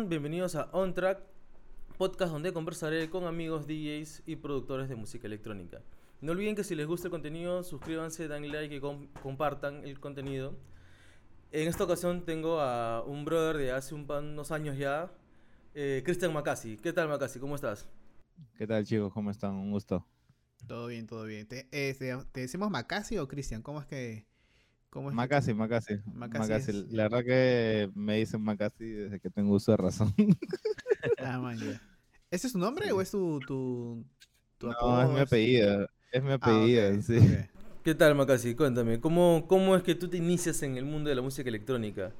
están? Bienvenidos a On Track, podcast donde conversaré con amigos DJs y productores de música electrónica. No olviden que si les gusta el contenido, suscríbanse, dan like y compartan el contenido. En esta ocasión tengo a un brother de hace unos años ya, eh, Cristian Macasi. ¿Qué tal, Macasi? ¿Cómo estás? ¿Qué tal, chicos? ¿Cómo están? Un gusto. Todo bien, todo bien. ¿Te, eh, decimos Macasi o Cristian? ¿Cómo es que...? ¿Cómo es Macasi, Macasi. Macasi. La verdad que me dicen Macasi desde que tengo uso de razón. ah, man, ¿Ese es tu nombre o es tu, tu, No, es mi apellido. Es mi ah, apellido, sí. ¿Qué tal, Macasi? Cuéntame, ¿cómo, ¿cómo es que tú te inicias en el mundo de la música electrónica?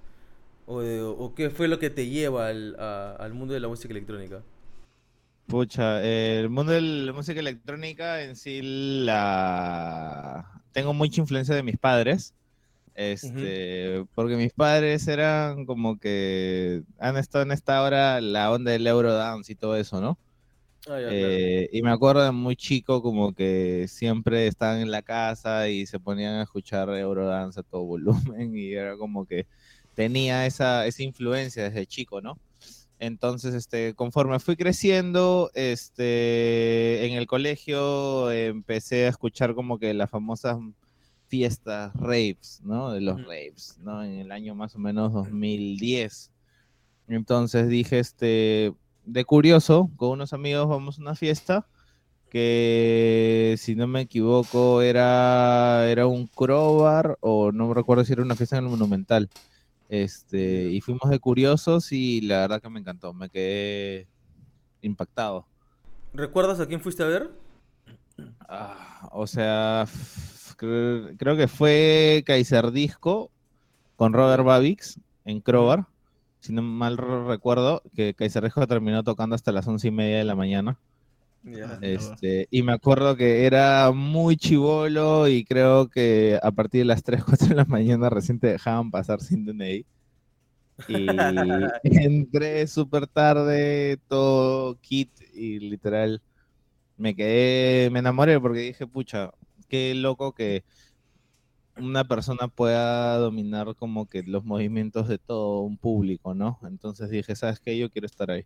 ¿O, qué fue lo que te lleva al, al mundo de la música electrónica? Pucha, el mundo de la música electrónica en sí la... Tengo mucha influencia de mis padres. Este, porque mis padres eran como que han estado en esta hora la onda del Eurodance y todo eso, ¿no? Ah, eh, y me acuerdo de muy chico como que siempre estaban en la casa y se ponían a escuchar Eurodance a todo volumen y era como que tenía esa, esa influencia desde chico, ¿no? Entonces, este, conforme fui creciendo, este, en el colegio empecé a escuchar como que las famosas fiestas, raves, ¿no? De los raves, ¿no? En el año más o menos 2010. Entonces dije, este, de curioso, con unos amigos vamos a una fiesta que si no me equivoco era, era un crowbar o no recuerdo si era una fiesta en el Monumental. Este, y fuimos de curiosos y la verdad que me encantó, me quedé impactado. ¿Recuerdas a quién fuiste a ver? Ah, o sea, creo, que fue Kaiser Disco con Robert Babix en Crowbar. Si no mal recuerdo, que Kaiser Disco terminó tocando hasta las once y media de la mañana. Este, y me acuerdo que era muy chivolo y creo que a partir de las 3, 4 de la mañana recién te dejaban pasar sin DNI. Y entré súper tarde, todo kit y literal me quedé, me enamoré porque dije, pucha, qué loco que una persona pueda dominar como que los movimientos de todo un público, ¿no? Entonces dije, ¿sabes qué? Yo quiero estar ahí.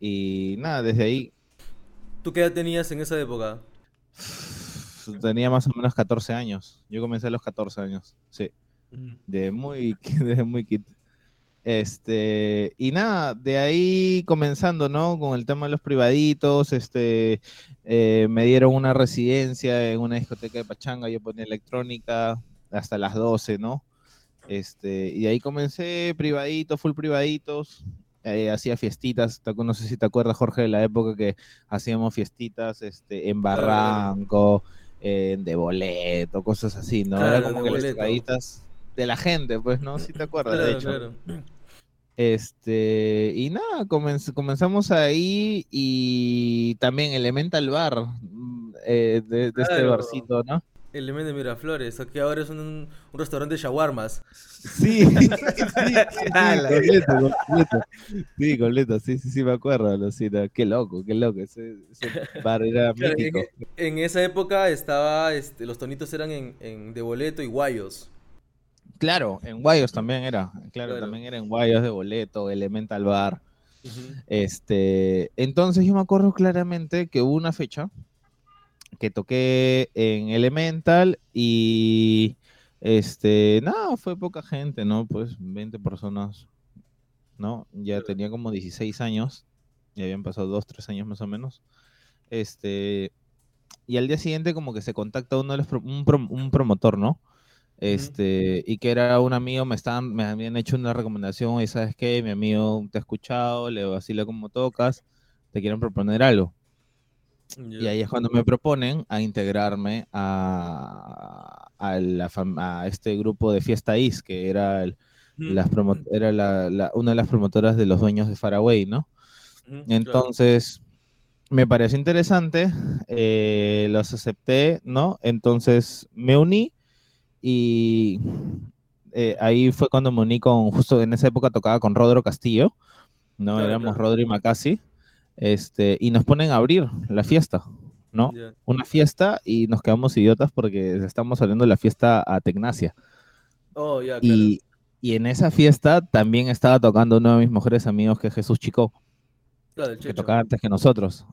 Y nada, desde ahí. ¿Tú qué edad tenías en esa época? Tenía más o menos 14 años. Yo comencé a los 14 años, sí. Mm. De muy, de muy kit. Este, y nada, de ahí comenzando, ¿no? Con el tema de los privaditos, este, eh, me dieron una residencia en una discoteca de Pachanga, yo ponía electrónica hasta las 12, ¿no? Este, y ahí comencé privaditos, full privaditos, eh, hacía fiestitas, no sé si te acuerdas, Jorge, de la época que hacíamos fiestitas este, en Barranco, en de boleto, cosas así, ¿no? Era como que las privaditas de la gente, pues, ¿no? Si te acuerdas, de hecho. Este, y nada, comenzamos ahí y también Elemental Bar, mm, eh, de, este barcito, ¿no? Elemental Miraflores, aquí ahora es un, un restaurante de shawarmas. Sí, sí, sí, completo, completo. Sí, completo, sí, sí, sí, me acuerdo, Lucita. Qué loco, qué loco, ese, bar era mítico. En, esa época estaba, este, los tonitos eran en, en de boleto y guayos. Claro, en Guayos también era. Claro, también era en Guayos de boleto, Elemental Bar. Este, entonces yo me acuerdo claramente que hubo una fecha que toqué en Elemental y este, nada, fue poca gente, ¿no? Pues 20 personas, ¿no? Ya tenía como 16 años, ya habían pasado 2, 3 años más o menos. Este, y al día siguiente como que se contacta uno de los, un promotor, ¿no? Este, y que era un amigo, me, estaban, me habían hecho una recomendación, y sabes qué, mi amigo te ha escuchado, le vacila como tocas, te quieren proponer algo. Y ahí es cuando me proponen a integrarme a, a, la a este grupo de Fiesta Is, que era, las era la, una de las promotoras de los dueños de Faraway, ¿no? Entonces, me pareció interesante, eh, los acepté, ¿no? Entonces me uní y eh, ahí fue cuando me uní con, justo en esa época tocaba con Rodro Castillo, ¿no? Éramos Rodro y Macasi, este, y nos ponen a abrir la fiesta, ¿no? Una fiesta y nos quedamos idiotas porque estamos saliendo de la fiesta a Tecnacia. Oh, ya, y, Y en esa fiesta también estaba tocando uno de mis mejores amigos, que es Jesús Chico, Claro, que tocaba antes que nosotros.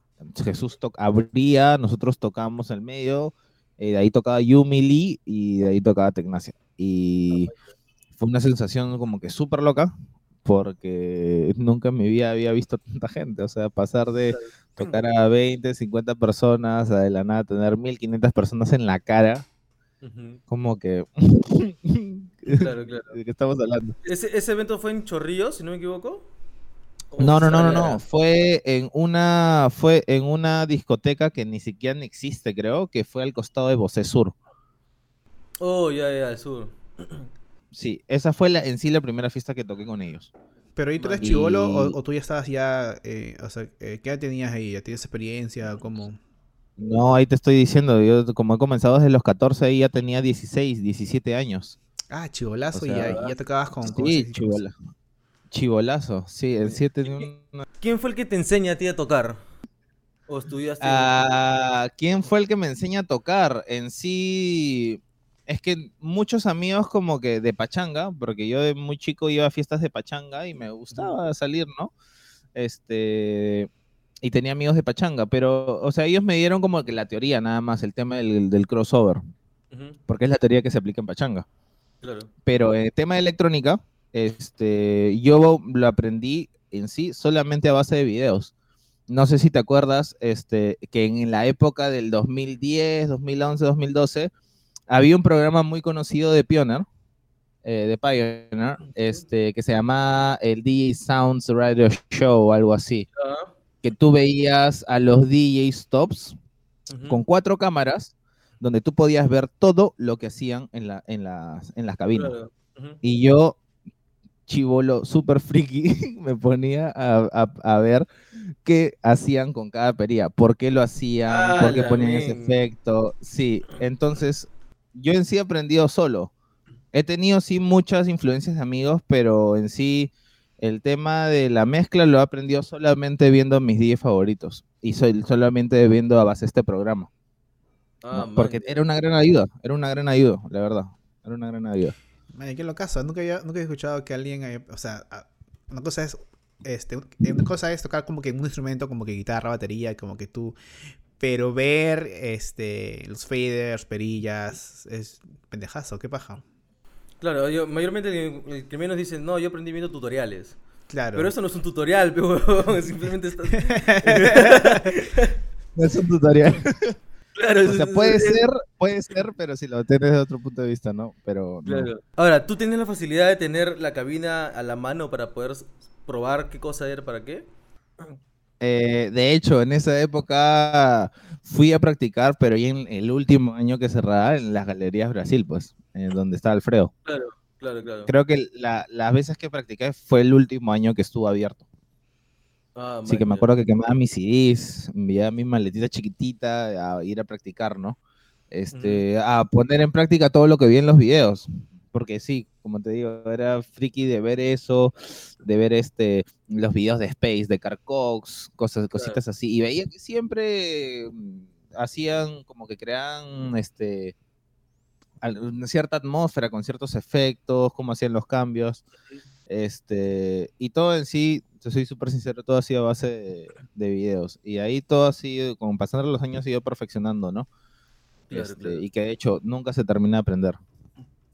Jesús to- abría, nosotros tocábamos el medio, eh, de ahí tocaba Yumi Lee y de ahí tocaba Tecnacia. Y fue una sensación como que súper loca, porque nunca en mi vida había visto tanta gente. O sea, pasar de tocar a 20, 50 personas, a de la nada tener 1500 personas en la cara, como que... Claro, claro. ¿De qué estamos hablando? ¿Ese, ese evento fue en Chorrillos, si no me equivoco? ¿O No, no, no, no, no. Fue en una, fue en una discoteca que ni siquiera ni existe, creo, que fue al costado de Bosé Sur. Oh, ya, ya, al sur. Sí, esa fue la, en sí la primera fiesta que toqué con ellos. Pero ahí tú eres Y- chivolo o, o tú ya estabas ya, eh, o sea, eh, ¿qué edad tenías ahí? ¿Ya tienes experiencia? ¿Cómo? No, ahí te estoy diciendo, yo como he comenzado desde los 14, ahí ya tenía 16, 17 años. Ah, chivolazo O y sea, ya, y ya tocabas con... Sí, chivola. Chivolazo, sí, en sí tenía una- ¿Quién fue el que te enseña a ti a tocar? ¿O estudiaste? Ah, ¿quién fue el que me enseña a tocar? En sí, es que muchos amigos como que de pachanga, porque yo de muy chico iba a fiestas de pachanga y me gustaba salir, ¿no? Este, y tenía amigos de pachanga, pero, o sea, ellos me dieron como que la teoría nada más, el tema del, del crossover, porque es la teoría que se aplica en pachanga. claro. Pero el tema de electrónica, este, yo lo aprendí en sí solamente a base de videos. No sé si te acuerdas este, que en la época del 2010, 2011, 2012, había un programa muy conocido de Pioneer, eh, de Pioneer, este, que se llamaba el DJ Sounds Radio Show o algo así, Ah, que tú veías a los DJs tops ujú. con cuatro cámaras, donde tú podías ver todo lo que hacían en, la, en, las, en las cabinas. Claro, ujú. Y yo, chivolo, super friki, me ponía a, a- a ver qué hacían con cada pería, por qué lo hacían, por qué ¡Hala, ponían ese efecto. Sí, entonces yo en sí he aprendido solo. He tenido sí muchas influencias de amigos, pero en sí el tema de la mezcla lo he aprendido solamente viendo mis DJs favoritos y soy solamente viendo a base este programa. Ah, ¿no? Porque era una gran ayuda, era una gran ayuda, la verdad. Era una gran ayuda. Ay, qué locazo. Nunca había, nunca he escuchado que alguien, haya- o sea, una cosa es, este, una cosa es tocar como que un instrumento, como que guitarra, batería, como que tú, pero ver, este, los faders, perillas, es pendejazo, qué paja. Claro, yo, mayormente el, que menos dicen, no, yo aprendí viendo tutoriales. Claro. Pero eso no es un tutorial, pe, huevón, simplemente está... No es un tutorial. claro, O sea, puede ser, puede ser, pero si lo tienes desde otro punto de vista, ¿no? Pero no. Claro. Ahora, ¿tú tienes la facilidad de tener la cabina a la mano para poder probar qué cosa era para qué? Eh, de hecho, en esa época fui a practicar, pero ya en el último año que cerraba en las Galerías Brasil, pues, en donde está Alfredo. Claro, claro, claro. Creo que la- las veces que practiqué fue el último año que estuvo abierto. Ah, Así que me acuerdo que quemaba mis CDs, enviaba mi maletita chiquitita a ir a practicar, ¿no? Este, a poner en práctica todo lo que vi en los videos. Porque sí, como te digo, era friki de ver eso, de ver este, los videos de Space, de Carcox, cosas, cositas así. Y veía que siempre mm, hacían como que creaban este, una cierta atmósfera con ciertos efectos, cómo hacían los cambios. Este, y todo en sí, te soy súper sincero, todo ha sido a base de, de videos. Y ahí todo ha sido, con pasando los años, ha ido perfeccionando, ¿no? Claro, Este, claro. Y que de hecho nunca se termina de aprender.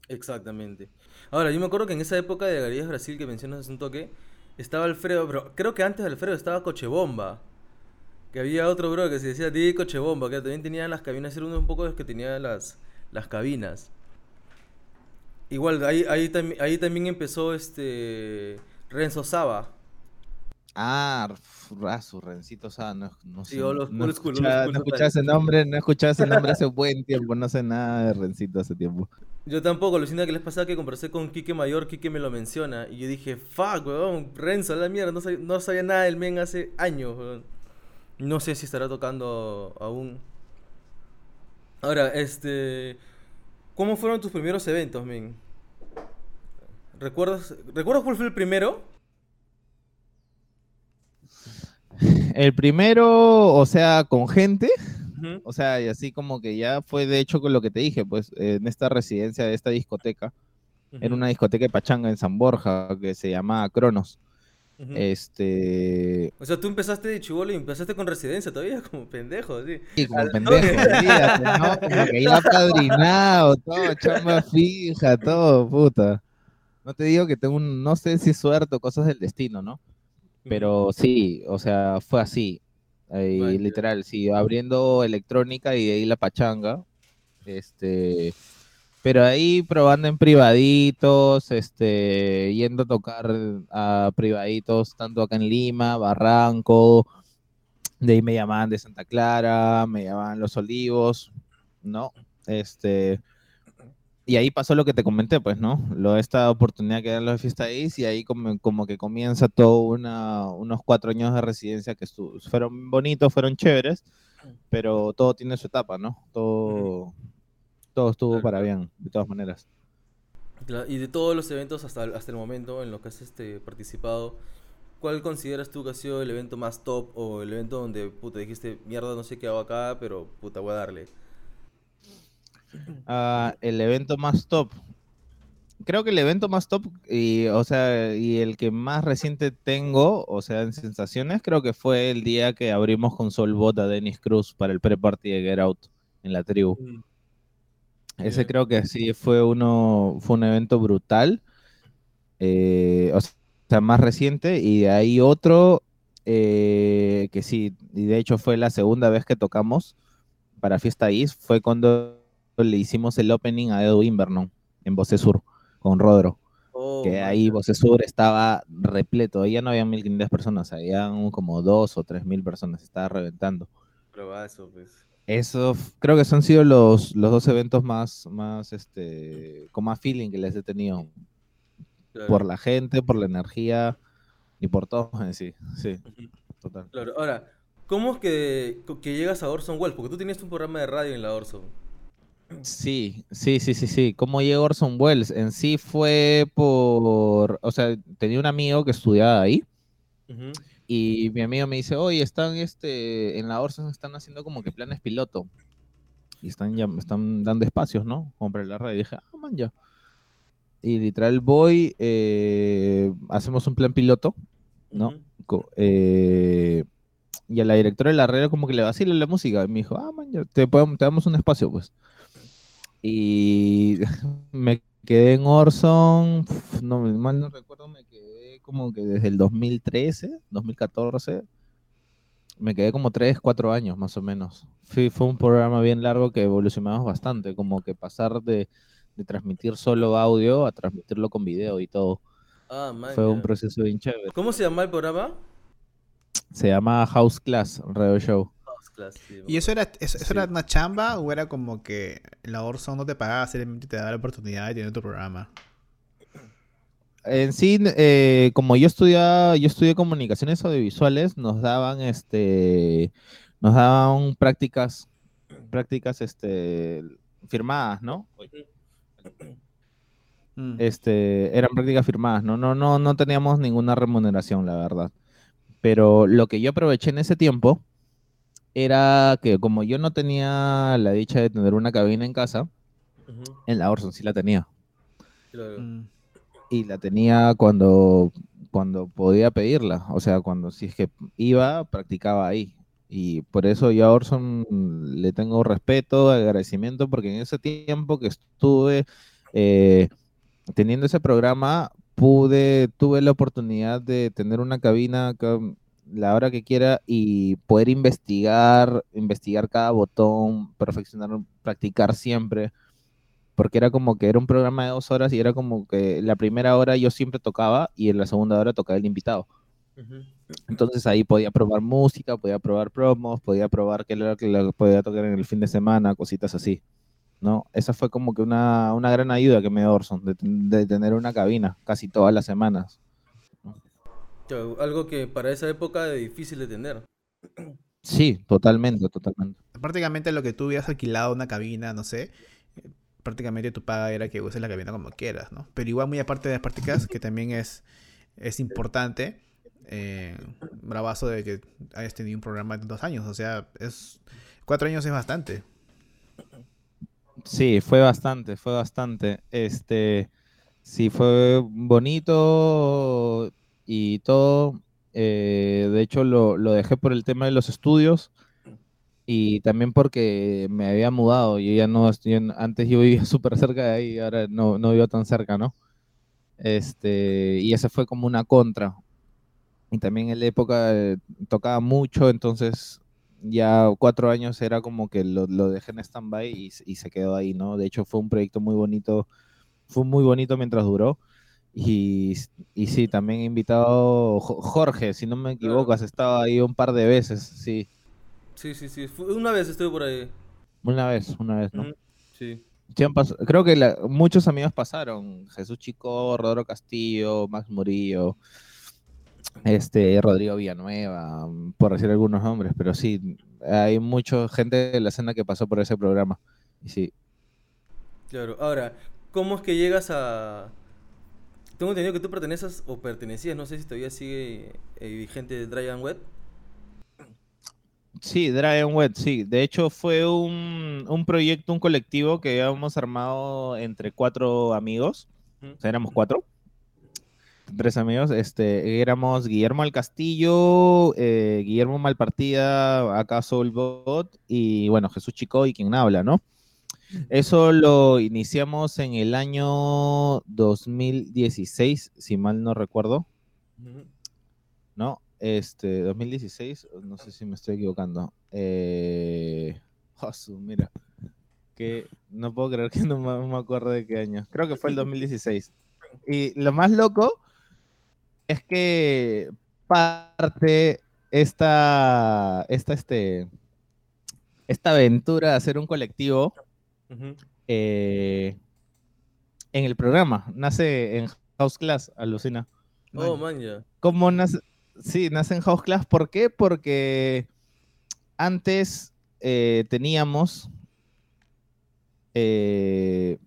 Exactamente. Ahora, yo me acuerdo que en esa época de Galerías Brasil que mencionas hace un toque, estaba Alfredo, pero creo que antes de Alfredo estaba Cochebomba. Que había otro bro que se decía DJ Cochebomba, que también tenía las cabinas, era uno un poco de los que tenía las, las cabinas. Igual, ahí, ahí, tam- ahí también empezó este Renzo Saba. Ah, ah, su Rencito Sá, no, Sí, sé, no, school, old escuchaba, no ese nombre, no escuchaba ese nombre hace buen tiempo, no sé nada de Rencito hace tiempo. Yo tampoco, lo siento que les pasaba que conversé con Quique Mayor, Quique me lo menciona, y yo dije, fuck, weón, Renzo, a la mierda, no sabía, no sabía nada del men hace años, weón. No sé si estará tocando aún. Ahora, este, ¿cómo fueron tus primeros eventos, men? ¿Recuerdas, ¿recuerdas cuál fue el primero? El primero, o sea, con gente, o sea, y así como que ya fue de hecho con lo que te dije, pues en esta residencia de esta discoteca, Era una discoteca de pachanga en San Borja que se llamaba Cronos. Este. O sea, tú empezaste de chivolo y empezaste con residencia todavía, como pendejo, sí. Sí, como pendejo, ¿no? Como que ya padrinado, todo, chamba fija, todo, puta. No te digo que tengo un, no sé si es suerte o cosas del destino, ¿no? Pero sí, o sea, fue así. literal, sí, abriendo electrónica y de ahí la pachanga. Este, pero ahí probando en privaditos, este, yendo a tocar a privaditos, tanto acá en Lima, Barranco, de ahí me llamaban de Santa Clara, me llamaban Los Olivos, ¿no? Este, y ahí pasó lo que te comenté, pues, ¿no? Lo, esta oportunidad que dan los Fiesta ahí, y ahí como, como, que comienza todo una, unos cuatro años de residencia que fueron bonitos, fueron chéveres, pero todo tiene su etapa, ¿no? Todo todo estuvo para bien, de todas maneras. y de todos los eventos hasta, hasta el momento en los que has este, participado, ¿cuál consideras tú que ha sido el evento más top o el evento donde puta dijiste, mierda, no sé qué hago acá, pero puta, voy a darle? El evento más top. Creo que el evento más top y, o sea, y el que más reciente tengo, o sea, en sensaciones, creo que fue el día que abrimos con Solbot a Dennis Cruz para el pre-party de Get Out en la tribu. Mm. Ese creo que sí fue uno, fue un evento brutal. Eh, o sea, más reciente. Y de ahí otro eh, que sí, y de hecho fue la segunda vez que tocamos para Fiesta Is, fue cuando le hicimos el opening a Edu Invernon en Voce Sur con Rodro. Oh, que ahí Voce Sur estaba repleto, ahí ya no había 1500 personas, había como dos o tres mil personas, estaba reventando. Probazo, pues. Eso creo que son sido los, los dos eventos más, más este, con más feeling que les he tenido. Por la gente, por la energía y por todo sí, sí, total. Claro, ahora, ¿cómo es que, que llegas a Orson Welles? Porque tú tenías un programa de radio en la Orson. Sí, sí, sí, sí, sí. ¿Cómo llegó Orson Welles? En sí fue por, o sea, tenía un amigo que estudiaba ahí. Y mi amigo me dice, oye, están este, en la Orson están haciendo como que planes piloto. Y están ya, están dando espacios, ¿no? Compré la red. Y dije, ah, man, ya. Y literal voy, eh, hacemos un plan piloto, ¿no? Eh, y a la directora de la red como que le vacila la música. Y me dijo, ah, man, ya, te, te damos un espacio, pues. Y me quedé en Orson, no, mal no recuerdo, me quedé como que desde el 2013, 2014, me quedé como 3, 4 años más o menos. Fue, fue un programa bien largo que evolucionamos bastante, como que pasar de, transmitir solo audio a transmitirlo con video y todo. Ah, fue un proceso bien chévere. ¿Cómo se llama el programa? Se llama House Class Radio Show. ¿Y eso era, eso, era una chamba o era como que la Orson no te pagaba, simplemente te daba la oportunidad de tener tu programa? en sí, eh, como yo estudiaba, yo estudié comunicaciones audiovisuales, nos daban este, nos daban prácticas, prácticas este, firmadas, ¿no? Mm. Este, eran prácticas firmadas, ¿no? No, no, no teníamos ninguna remuneración, la verdad. Pero lo que yo aproveché en ese tiempo era que como yo no tenía la dicha de tener una cabina en casa, en la Orson sí la tenía. Claro. Mm y la tenía cuando, cuando podía pedirla. O sea, cuando si es que iba, practicaba ahí. Y por eso yo a Orson le tengo respeto, agradecimiento, porque en ese tiempo que estuve eh, teniendo ese programa, pude, tuve la oportunidad de tener una cabina la hora que quiera y poder investigar, investigar cada botón, perfeccionar, practicar siempre porque era como que era un programa de dos horas y era como que la primera hora yo siempre tocaba y en la segunda hora tocaba el invitado. Entonces ahí podía probar música, podía probar promos, podía probar qué era que podía tocar en el fin de semana, cositas así. ¿no? Esa fue como que una, una gran ayuda que me dio Orson, de, tener una cabina casi todas las semanas. Algo que para esa época es difícil de tener. Sí, totalmente, totalmente. Prácticamente lo que tú habías alquilado una cabina, no sé, prácticamente tu paga era que uses la cabina como quieras, ¿no? Pero igual muy aparte de las prácticas, que también es, es importante, eh, bravazo de que hayas tenido un programa de dos años, o sea, es cuatro años es bastante. Sí, fue bastante, fue bastante. Este, Sí, fue bonito y todo. Eh, de hecho, lo, dejé por el tema de los estudios y también porque me había mudado. Yo ya no, antes yo vivía súper cerca de ahí, ahora no, no vivo tan cerca, ¿no? Este, y ese fue como una contra. Y también en la época eh, tocaba mucho, entonces ya cuatro años era como que lo, dejé en stand-by y, y, se quedó ahí, ¿no? De hecho fue un proyecto muy bonito, fue muy bonito mientras duró. Y, y sí, también he invitado Jorge, si no me equivoco, has estado ahí un par de veces, sí. Sí, sí, sí, una vez estuve por ahí. Una vez, una vez, ¿no? Sí. creo que muchos amigos pasaron, Jesús Chico, Rodrigo Castillo, Max Murillo, este, Rodrigo Villanueva, por decir algunos nombres, pero sí, hay mucha gente de la escena que pasó por ese programa. Y sí. Claro, ahora, ¿cómo es que llegas a... Tengo entendido que tú perteneces o pertenecías, no sé si todavía sigue eh, vigente Dragon Web. Sí, Dragon Web, sí. De hecho, fue un, un, proyecto, un colectivo que habíamos armado entre cuatro amigos. O sea, éramos cuatro tres amigos, este, éramos Guillermo al Castillo, eh, Guillermo Malpartida, acá Bot y bueno, Jesús Chico y quien habla, ¿no? Eso lo iniciamos en el año 2016, si mal no recuerdo. ¿No? Este, 2016, no sé si me estoy equivocando. Eh, mira, que no puedo creer que no me acuerdo de qué año. Creo que fue el 2016. Y lo más loco es que parte esta, esta, este, esta aventura de hacer un colectivo eh, en el programa. Nace en House Class, alucina. Oh, man, ya. ¿Cómo nace? Sí, nace en House Class. ¿Por qué? Porque antes eh, teníamos. Eh,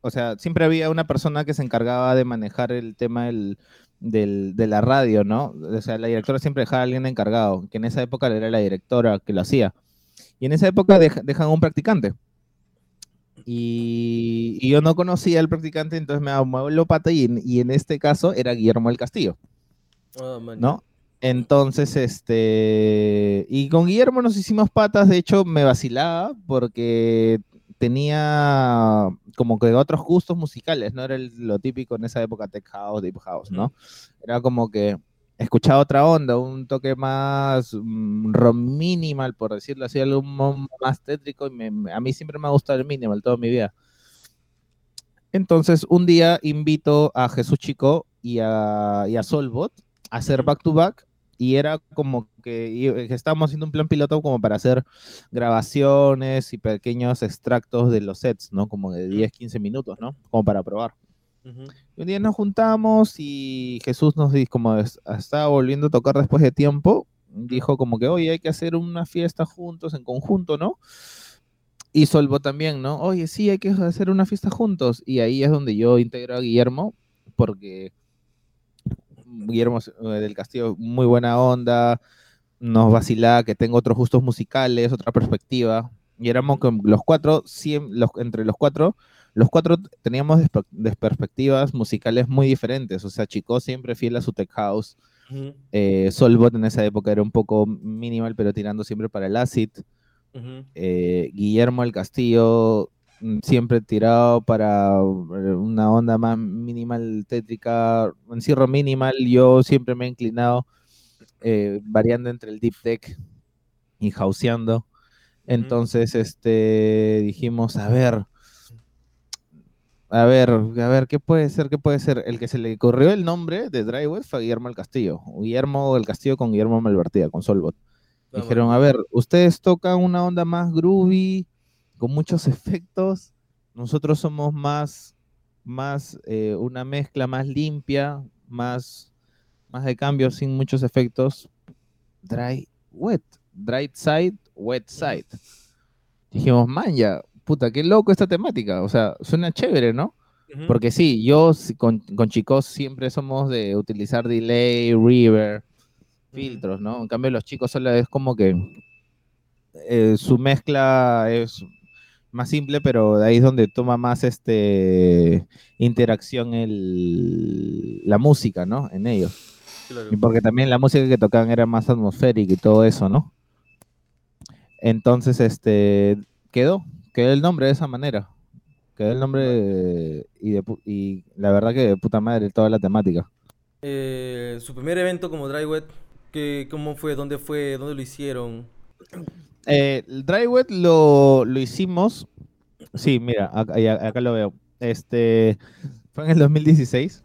o sea, siempre había una persona que se encargaba de manejar el tema del, de la radio, ¿no? O sea, la directora siempre dejaba a alguien encargado, que en esa época era la directora que lo hacía. Y en esa época dejan un practicante. Y, yo no conocía al practicante, entonces me muevo pata y, y en este caso era Guillermo del Castillo. Ah, ¿No? Entonces, este. Y con Guillermo nos hicimos patas, de hecho me vacilaba porque tenía como que otros gustos musicales, no era lo típico en esa época tech house, deep house, ¿no? Era como que escuchaba otra onda, un toque más mm, minimal, por decirlo así, algo más tétrico, y a mí siempre me ha gustado el minimal toda mi vida. Entonces, un día invito a Jesús Chico y a, y a Solbot a hacer back to back y era como que, estábamos haciendo un plan piloto como para hacer grabaciones y pequeños extractos de los sets, ¿no? Como de 10, 15 minutos, ¿no? Como para probar. Un día nos juntamos y Jesús nos dijo, como estaba volviendo a tocar después de tiempo, dijo como que, oye, hay que hacer una fiesta juntos, en conjunto, ¿no? Y Solvo también, ¿no? Oye, sí, hay que hacer una fiesta juntos. Y ahí es donde yo integro a Guillermo, porque Guillermo eh, del Castillo, muy buena onda, nos vacilaba que tengo otros gustos musicales, otra perspectiva. Y éramos con los cuatro, los, entre los cuatro, los cuatro teníamos perspectivas musicales muy diferentes. O sea, Chico siempre fiel a su tech house. Eh, Solbot en esa época era un poco minimal, pero tirando siempre para el acid. Eh, Guillermo el Castillo Mm, siempre tirado para eh, una onda más minimal tétrica, encierro minimal, yo siempre me he inclinado eh, variando entre el deep tech y houseando. Entonces, este, dijimos, a ver, a ver, a ver, ¿qué puede ser? ¿Qué puede ser? El que se le corrió el nombre de Drywall fue Guillermo el Castillo. Guillermo el Castillo con Guillermo Malvertida, con Solbot. Dijeron, a ver, ustedes tocan una onda más groovy, con muchos efectos. Nosotros somos más, más eh, una mezcla más limpia, más, más de cambio sin muchos efectos. Dry, wet, dry side, wet side. Dijimos, man, ya, puta, qué loco esta temática. O sea, suena chévere, ¿no? Porque sí, yo con, con, chicos siempre somos de utilizar delay, reverb, filtros, ¿no? En cambio, los chicos solo es como que eh, su mezcla es más simple, pero de ahí es donde toma más este interacción el, la música, ¿no? En ellos. Y porque también la música que tocaban era más atmosférica y todo eso, ¿no? Entonces, este, quedó, quedó el nombre de esa manera. Quedó el nombre y, y la verdad que de puta madre toda la temática. Eh, su primer evento como Drywet, ¿cómo fue? ¿Dónde fue? ¿Dónde lo hicieron? Eh, el Drywet lo, lo hicimos, sí, mira, acá, lo veo. Este, fue en el 2016.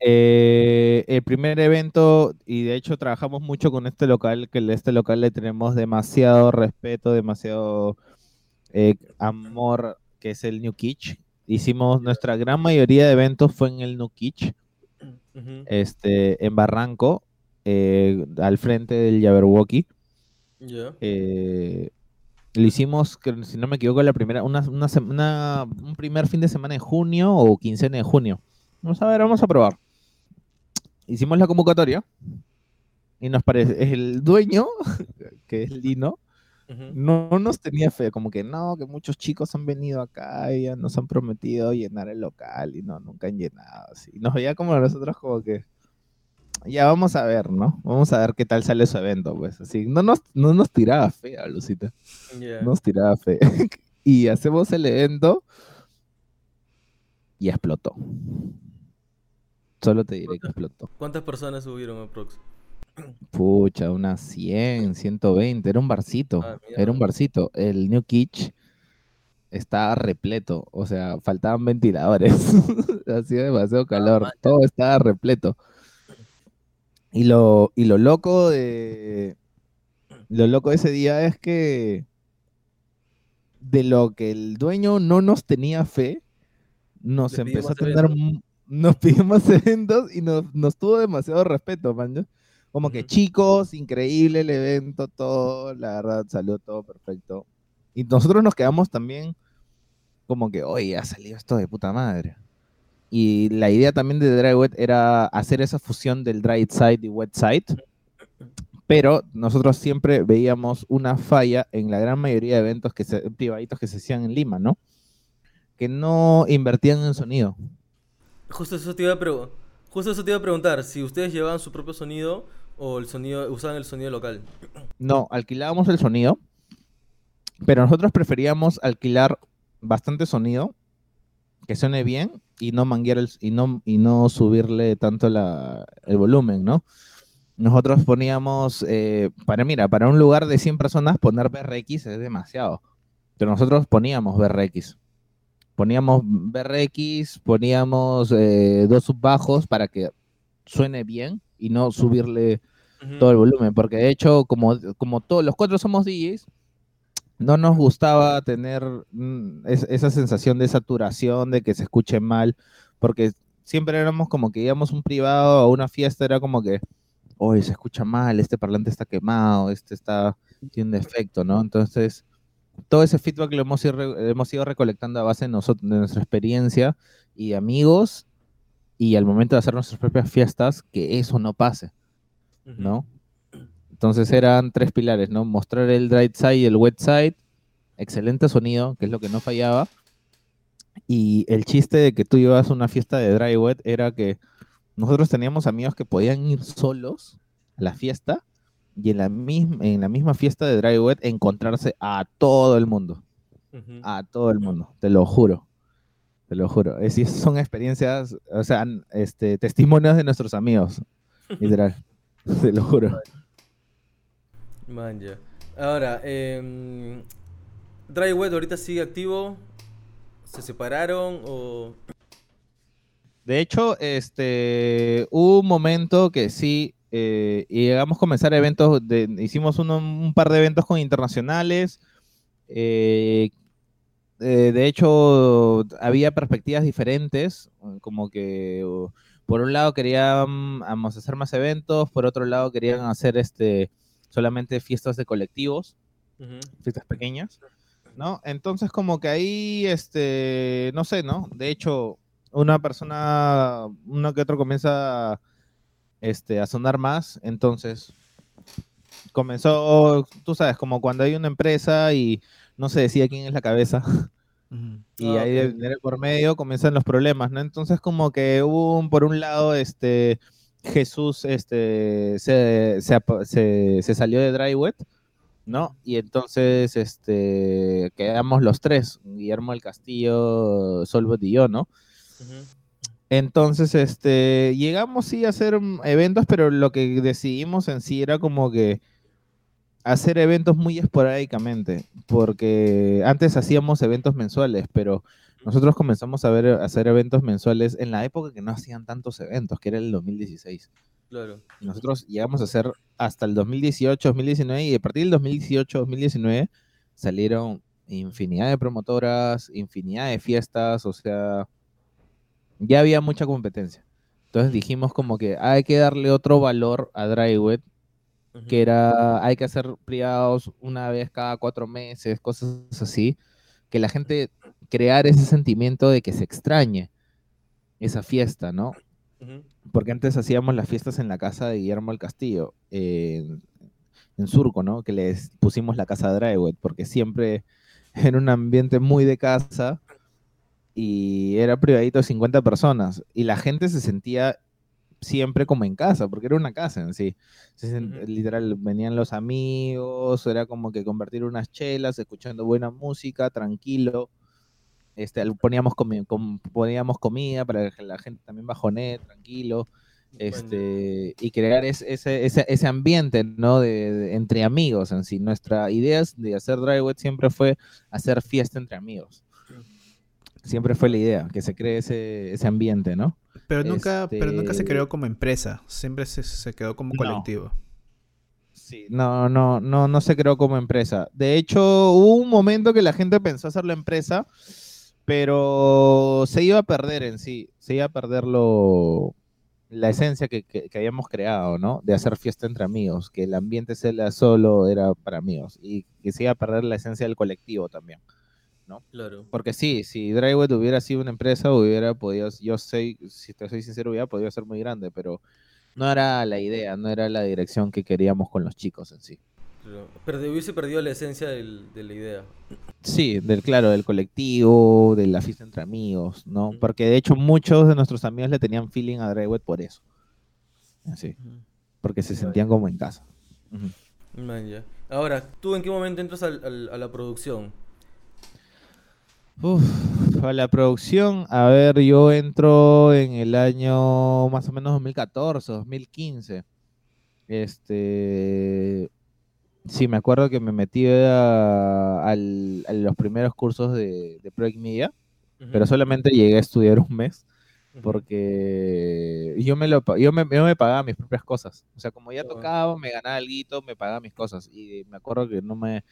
Eh, el primer evento, y de hecho trabajamos mucho con este local, que este local le tenemos demasiado respeto, demasiado eh, amor, que es el New Kitsch. Hicimos nuestra gran mayoría de eventos fue en el New Kitsch, este, en Barranco, eh, al frente del Jabberwocky. lo hicimos, si no me equivoco, la primera, una, un primer fin de semana de junio o quincena de junio. Vamos a ver, vamos a probar hicimos la convocatoria y nos parece, el dueño, que es Lino, no nos tenía fe, como que no, que muchos chicos han venido acá y ya nos han prometido llenar el local y no, nunca han llenado. Así. Nos veía como nosotros como que, ya vamos a ver, ¿no? Vamos a ver qué tal sale su evento, pues así. No nos, no nos tiraba fe a Lucita. No Nos tiraba fe. y hacemos el evento y explotó. Solo te diré que explotó. ¿Cuántas personas subieron a Prox? Pucha, unas 100, 120. Era un barcito. Ah, era un barcito. El New Kitsch estaba repleto. O sea, faltaban ventiladores. Hacía demasiado ah, calor. Todo estaba repleto. Y lo, y lo loco de. Lo loco de ese día es que. De lo que el dueño no nos tenía fe, nos empezó a tener nos pidimos eventos y nos, nos tuvo demasiado respeto, man. Como que chicos, increíble el evento, todo, la verdad, salió todo perfecto. Y nosotros nos quedamos también como que, oye, ha salido esto de puta madre. Y la idea también de Dry Wet era hacer esa fusión del Dry Side y Wet Side. Pero nosotros siempre veíamos una falla en la gran mayoría de eventos que se, privaditos que se hacían en Lima, ¿no? Que no invertían en sonido. Justo eso te iba a Justo eso te iba a preguntar, si ustedes llevaban su propio sonido o el sonido usaban el sonido local. No, alquilábamos el sonido, pero nosotros preferíamos alquilar bastante sonido, que suene bien y no manguear el, y no y no subirle tanto la, el volumen, ¿no? Nosotros poníamos, eh, para mira, para un lugar de 100 personas poner BRX es demasiado, pero nosotros poníamos BRX poníamos BRX, poníamos eh, dos subbajos para que suene bien y no subirle todo el volumen, porque de hecho, como, como todos los cuatro somos DJs, no nos gustaba tener mm, esa sensación de saturación, de que se escuche mal, porque siempre éramos como que íbamos a un privado o a una fiesta, era como que, oye, se escucha mal, este parlante está quemado, este está, tiene un defecto, ¿no? Entonces, todo ese feedback lo hemos ido, hemos ido recolectando a base de, nosotros, de nuestra experiencia y amigos y al momento de hacer nuestras propias fiestas, que eso no pase, ¿no? Entonces eran tres pilares, ¿no? Mostrar el dry side y el wet side, excelente sonido, que es lo que no fallaba, y el chiste de que tú a una fiesta de dry wet era que nosotros teníamos amigos que podían ir solos a la fiesta y en la misma, en la misma fiesta de Dry Wet encontrarse a todo el mundo. A todo el mundo, te lo juro. Te lo juro. Es, son experiencias, o sea, este, testimonios de nuestros amigos. Literal. te lo juro. Man, ya. Ahora, eh, Dry Wet ahorita sigue activo. ¿Se separaron o.? De hecho, este, hubo un momento que sí eh, y llegamos a comenzar eventos, hicimos un par de eventos con internacionales. Eh, eh, de hecho, había perspectivas diferentes, como que por un lado queríamos hacer más eventos, por otro lado querían hacer este solamente fiestas de colectivos, fiestas pequeñas, ¿no? Entonces como que ahí, este, no sé, ¿no? De hecho, una persona, uno que otro comienza este, a sonar más, entonces comenzó, tú sabes, como cuando hay una empresa y no se decía quién es la cabeza. Y Ah, ahí ok. de, de por medio comienzan los problemas, ¿no? Entonces como que hubo, un- por un lado, este, Jesús este, se, se, se- se salió de Drywet, ¿no? Y entonces este, quedamos los tres, Guillermo del Castillo, Solbot y yo, ¿no? Entonces, este, llegamos sí a hacer eventos, pero lo que decidimos en sí era como que hacer eventos muy esporádicamente, porque antes hacíamos eventos mensuales, pero nosotros comenzamos a ver a hacer eventos mensuales en la época que no hacían tantos eventos, que era el 2016. Claro. Y nosotros llegamos a hacer hasta el 2018, 2019 y a partir del 2018, 2019 salieron infinidad de promotoras, infinidad de fiestas, o sea, ya había mucha competencia. Entonces dijimos como que hay que darle otro valor a Drywet, Ujú. que era, hay que hacer privados una vez cada cuatro meses, cosas así, que la gente crear ese sentimiento de que se extrañe esa fiesta, ¿no? Porque antes hacíamos las fiestas en la casa de Guillermo del Castillo, en, en Surco, ¿no? Que les pusimos la casa de Drywet, porque siempre era un ambiente muy de casa y era privadito de 50 personas y la gente se sentía siempre como en casa, porque era una casa en sí. Literal, venían los amigos, era como que convertir unas chelas, escuchando buena música, tranquilo. Este, poníamos, comi- com- poníamos comida para que la gente también bajonee, tranquilo. Este, y crear es- ese, ese, ese ambiente, ¿no? De, de- entre amigos en sí. Nuestra idea de hacer Drywet siempre fue hacer fiesta entre amigos. Siempre fue la idea, que se cree ese, ese ambiente, ¿no? Pero nunca, pero nunca se Este- creó como empresa. Siempre se, se quedó como No. colectivo. Sí, no, no, no, no se creó como empresa. De hecho, hubo un momento que la gente pensó hacerlo empresa, pero se iba a perder en sí, se iba a perder lo, la esencia que, que- que habíamos creado, ¿no? De hacer fiesta entre amigos, que el ambiente sea solo era para amigos y que se iba a perder la esencia del colectivo también. Claro. Porque sí, si Drywet hubiera sido una empresa, hubiera podido, yo sé, si te soy sincero, hubiera podido ser muy grande, pero no era la idea, no era la dirección que queríamos con los chicos en sí. Pero hubiese perdido la esencia del- de la idea. Sí, del claro, del colectivo, de la fiesta entre amigos, ¿no? Porque de hecho muchos de nuestros amigos le tenían feeling a Drywet por eso. Así, porque se sentían como en casa. Man, ya. Ahora, ¿tú en qué momento entras al- al- a la producción? Uf, a la producción, a ver, yo entro en el año más o menos 2014, 2015. Este, sí, me acuerdo que me metí a, al- a los primeros cursos de, de Project Media, pero Ujú. solamente llegué a estudiar un mes porque yo me lo yo me, yo me pagaba mis propias cosas. O sea, como ya tocaba, me ganaba algo, me pagaba mis cosas. Y me acuerdo que no me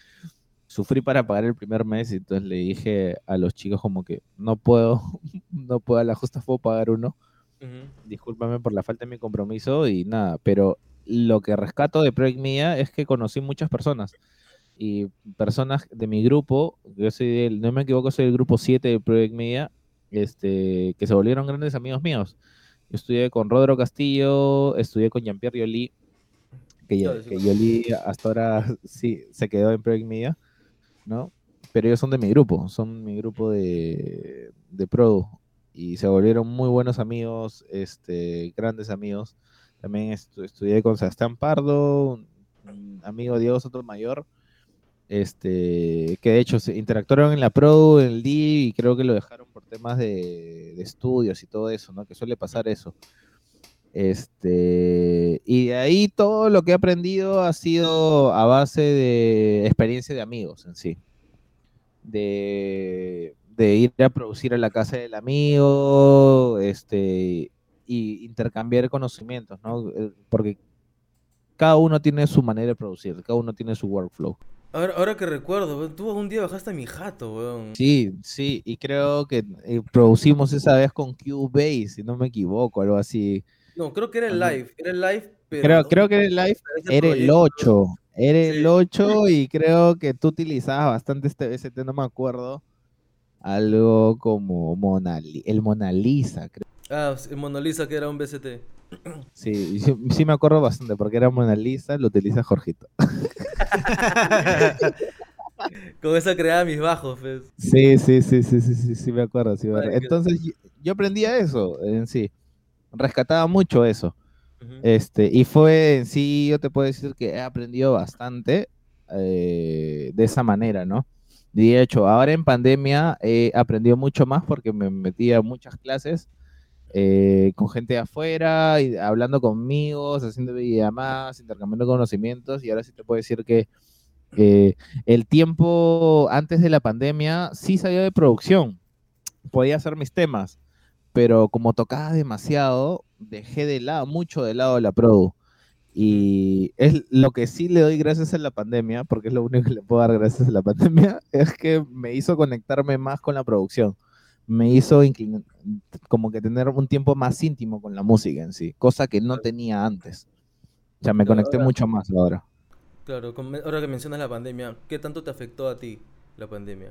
sufrí para pagar el primer mes y entonces le dije a los chicos como que no puedo, no puedo, a la justa puedo pagar uno. Ujú. Discúlpame por la falta de mi compromiso y nada, pero lo que rescato de Project Media es que conocí muchas personas y personas de mi grupo, yo soy del, no me equivoco, soy del grupo 7 de Project Media, este, que se volvieron grandes amigos míos. Yo estudié con Rodro Castillo, estudié con Jean-Pierre Yoli, que, que. Yoli hasta ahora sí se quedó en Project Media, ¿no? Pero ellos son de mi grupo, son mi grupo de, de Produ y se volvieron muy buenos amigos, este, grandes amigos. También estu- estudié con Sebastián Pardo, un, amigo Diego Sotomayor, este, que de hecho se interactuaron en la Pro, en el D, y creo que lo dejaron por temas de, de estudios y todo eso, ¿no? Que suele pasar eso. Este, y de ahí todo lo que he aprendido ha sido a base de experiencia de amigos en sí. De, de ir a producir a la casa del amigo, este, y intercambiar conocimientos, ¿no? Eh, Porque cada uno tiene su manera de producir, cada uno tiene su workflow. Ahora, ahora que recuerdo, tú un día bajaste a mi jato, weón. Sí, sí, y creo que eh, producimos esa vez con Cubase, si no me equivoco, algo así. No, creo que era el live. Era el live, pero. Creo, no creo que me el live acuerdo era el proyecto. 8, era el Sí. 8 y creo que tú utilizabas bastante este VST, no me acuerdo, algo como Mona el Mona Lisa, creo. Ah, sí, Mona Lisa, que era un BCT. Sí, sí, me acuerdo bastante porque era Mona Lisa, lo utiliza Jorgito. Con eso creaba mis bajos, pues. Sí, sí, sí, sí, sí, sí, sí, me acuerdo. Sí, Entonces yo aprendía eso en sí. Rescataba mucho eso. Este, y fue en sí, yo te puedo decir que he aprendido bastante eh, de esa manera, ¿no? De hecho, ahora en pandemia he aprendido mucho más porque me metí a muchas clases eh, con gente de afuera, y hablando conmigo, haciendo videollamadas, intercambiando conocimientos, y ahora sí te puedo decir que eh, el tiempo antes de la pandemia sí sabía de producción, podía hacer mis temas, pero como tocaba demasiado, dejé de lado, mucho de lado la produ. Y es lo que sí le doy gracias a la pandemia, porque es lo único que le puedo dar gracias a la pandemia, es que me hizo conectarme más con la producción. Me hizo como que tener un tiempo más íntimo con la música en sí, cosa que no tenía antes. O sea, me conecté mucho más ahora. Claro, ahora que mencionas la pandemia, ¿qué tanto te afectó a ti la pandemia?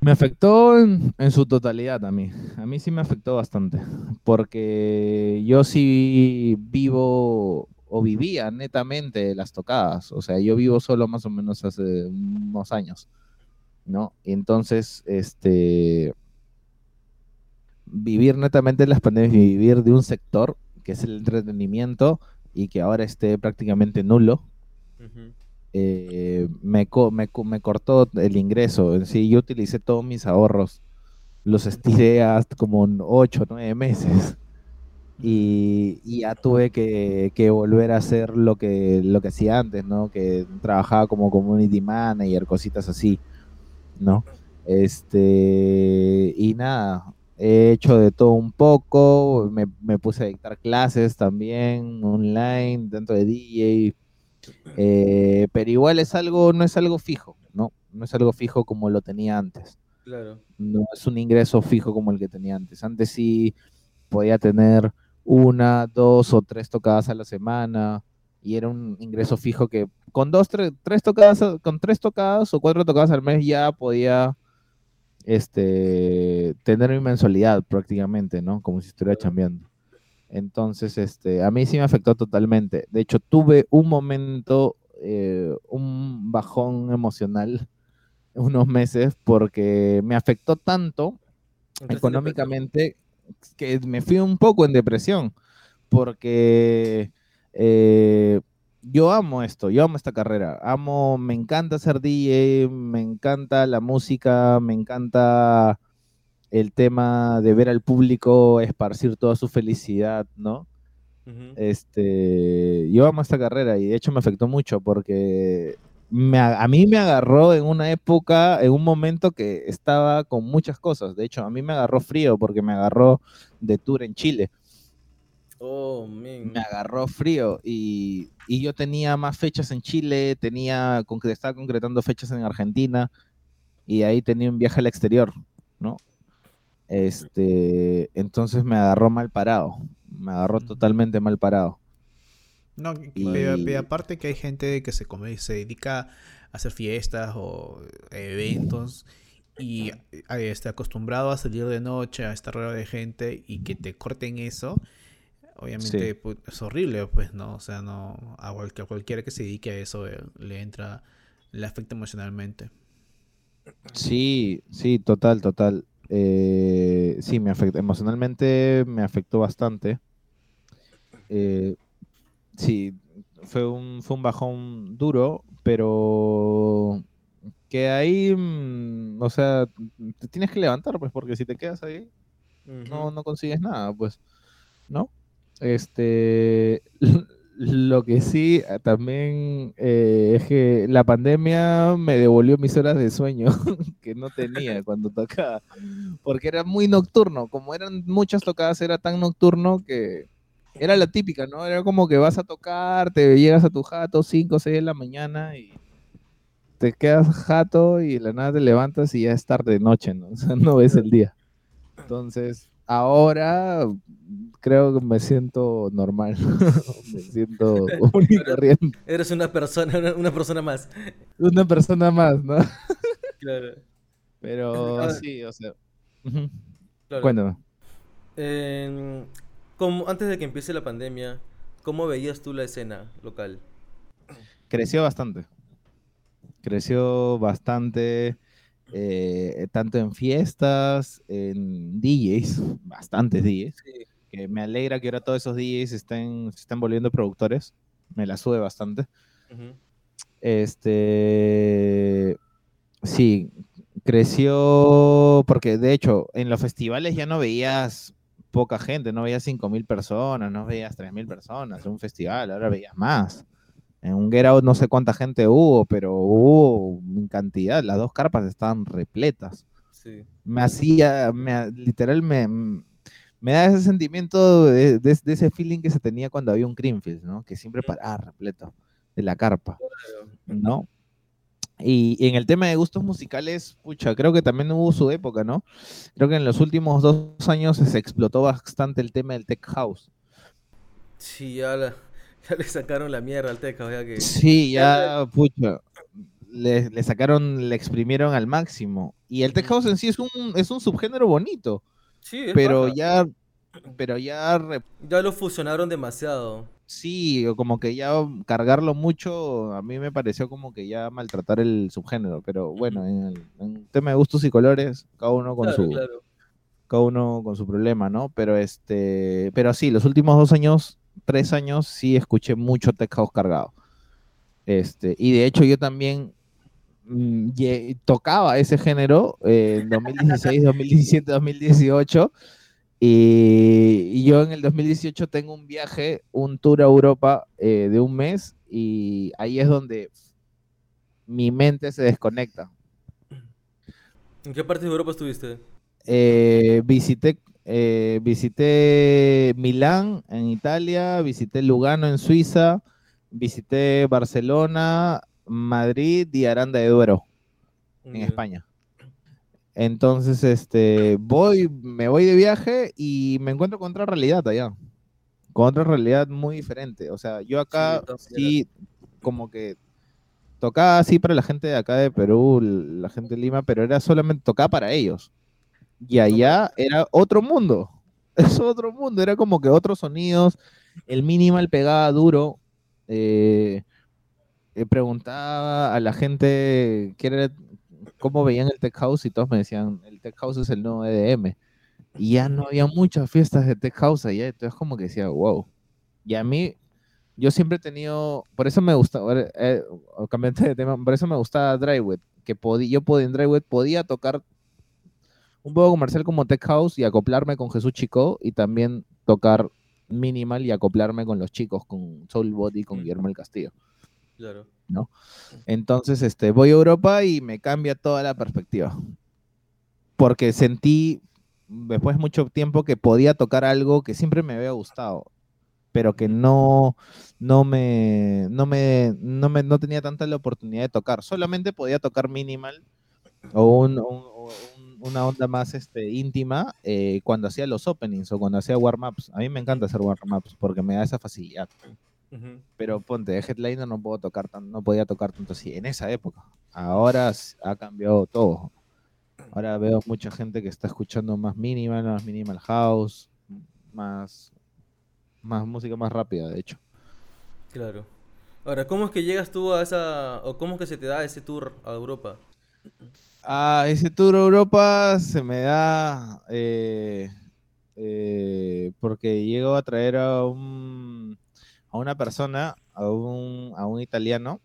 Me afectó en, su totalidad a mí. A mí sí me afectó bastante. Porque yo sí vivo o vivía netamente las tocadas. O sea, yo vivo solo más o menos hace unos años. ¿No? Y entonces, este. Vivir netamente las pandemias y vivir de un sector que es el entretenimiento y que ahora esté prácticamente nulo. Eh, me, me, cortó el ingreso. Sí, yo utilicé todos mis ahorros. Los estiré hasta como 8 o 9 meses. Y, ya tuve que, volver a hacer lo que, lo que hacía antes, ¿no? Que trabajaba como community manager, cositas así, ¿no? Este, y nada, he hecho de todo un poco, me puse a dictar clases también online, dentro de DJ, eh, pero igual es algo, no es algo fijo, ¿no? No es algo fijo como lo tenía antes. Claro. No es un ingreso fijo como el que tenía antes. Antes sí podía tener una, dos o tres tocadas a la semana y era un ingreso fijo que con dos, tres, tres tocadas, con tres tocadas o cuatro tocadas al mes ya podía este, tener mi mensualidad prácticamente, ¿no? Como si estuviera chambeando. Entonces, este, a mí sí me afectó totalmente. De hecho, tuve un momento, eh, un bajón emocional unos meses porque me afectó tanto económicamente que me fui un poco en depresión porque eh, yo amo esto, yo amo esta carrera, amo, me encanta ser DJ, me encanta la música, me encanta el tema de ver al público esparcir toda su felicidad, ¿no? Este, yo amo esta carrera y de hecho me afectó mucho porque a mí me agarró en una época, en un momento que estaba con muchas cosas. De hecho, a mí me agarró frío porque me agarró de tour en Chile. Oh, Me agarró frío y, yo tenía más fechas en Chile, tenía, estaba concretando fechas en Argentina y ahí tenía un viaje al exterior, ¿no? Este, entonces me agarró mal parado, me agarró totalmente mal parado. No, y... aparte que hay gente que se, se dedica a hacer fiestas o eventos y está acostumbrado a salir de noche, a estar rodeado de gente y que te corten eso, obviamente pues, es horrible, pues, ¿no? O sea, no a, cualquiera que se dedique a eso eh, le entra, le afecta emocionalmente. Sí, sí, total, total. Eh, sí, me afectó, emocionalmente me afectó bastante. Eh, sí, fue un, fue un bajón duro, pero que ahí, mm, o sea, te tienes que levantar, pues, porque si te quedas ahí, no, no consigues nada, pues, ¿no? Este, Lo que sí eh, también eh, es que la pandemia me devolvió mis horas de sueño que no tenía cuando tocaba, porque era muy nocturno, como eran muchas tocadas, era tan nocturno que era la típica, ¿no? Era como que vas a tocar, te llegas a tu jato 5 o 6 de la mañana y te quedas jato y de la nada te levantas y ya es tarde noche, ¿no? O sea, no ves el día. Entonces, ahora creo que me siento normal. me siento corriente. Eres una persona, una, persona más. Una persona más, ¿no? claro. Pero sí, o sea. Cuéntame. como antes de que empiece la pandemia, ¿cómo veías tú la escena local? Creció bastante. Creció bastante, eh, tanto en fiestas, en DJs, bastantes DJs. Que me alegra que ahora todos esos DJs estén, se estén volviendo productores. Me la sube bastante. Este. Sí, creció porque de hecho en los festivales ya no veías poca gente, no veías 5.000 personas, no veías 3.000 personas en un festival, ahora veías más. En un Get no sé cuánta gente hubo, pero hubo en cantidad, las dos carpas estaban repletas. Me hacía, me, literal, me, me da ese sentimiento de, ese feeling que se tenía cuando había un Greenfield, ¿no? Que siempre paraba repleto de la carpa, ¿no? Y, en el tema de gustos musicales, pucha, creo que también hubo su época, ¿no? Creo que en los últimos dos años se explotó bastante el tema del tech house. Sí, ya, le sacaron la mierda al house. Ya que... Sí, ya, pucha, le, sacaron, le exprimieron al máximo. Y el tech house en sí es un, es un subgénero bonito. Sí, pero ya, pero ya... Ya lo fusionaron demasiado. Sí, o como que ya cargarlo mucho, a mí me pareció como que ya maltratar el subgénero, pero bueno, en el, tema de gustos y colores, cada uno con su cada uno con su problema, ¿no? Pero este, pero sí, los últimos dos años, tres años, sí escuché mucho tech house cargado. Este, y de hecho yo también mm, tocaba ese género en 2016, 2017, 2018 y, yo en el 2018 tengo un viaje, un tour a Europa eh, de un mes y ahí es donde mi mente se desconecta. ¿En qué parte de Europa estuviste? Eh, visité, eh, visité Milán en Italia, visité Lugano en Suiza, visité Barcelona, Madrid y Aranda de Duero en España. Entonces, este, voy, me voy de viaje y me encuentro con otra realidad allá. Con otra realidad muy diferente. O sea, yo acá sí, como que tocaba así para la gente de acá de Perú, la gente de Lima, pero era solamente tocaba para ellos. Y allá era otro mundo. Es otro mundo. Era como que otros sonidos. El minimal pegaba duro. Eh, eh, preguntaba a la gente qué era cómo veían el Tech House y todos me decían, el Tech House es el nuevo EDM. Y ya no había muchas fiestas de Tech House allá, entonces como que decía, wow. Y a mí, yo siempre he tenido, por eso me gusta, eh, de tema, por eso me gustaba Drywet, que yo podía, en Drywet podía tocar un poco comercial como Tech House y acoplarme con Jesús Chico y también tocar minimal y acoplarme con los chicos, con Soul Body, con Guillermo el Castillo. Claro. ¿No? Entonces, este, voy a Europa y me cambia toda la perspectiva. Porque sentí, después de mucho tiempo, que podía tocar algo que siempre me había gustado, pero que no, no me, no me, no me, no tenía tanta la oportunidad de tocar. Solamente podía tocar minimal o, una onda más este, íntima eh, cuando hacía los openings o cuando hacía warm-ups. A mí me encanta hacer warm-ups porque me da esa facilidad. Pero ponte, de headliner no puedo tocar tan, no podía tocar tanto así en esa época. Ahora ha cambiado todo. Ahora veo mucha gente que está escuchando más minimal, más minimal house, más, más música más rápida, de hecho. Claro. Ahora, ¿cómo es que llegas tú a esa, o cómo es que se te da ese tour a Europa? Ah, ese tour a Europa se me da eh, eh, porque llego a traer a un a una persona, a un, a un italiano,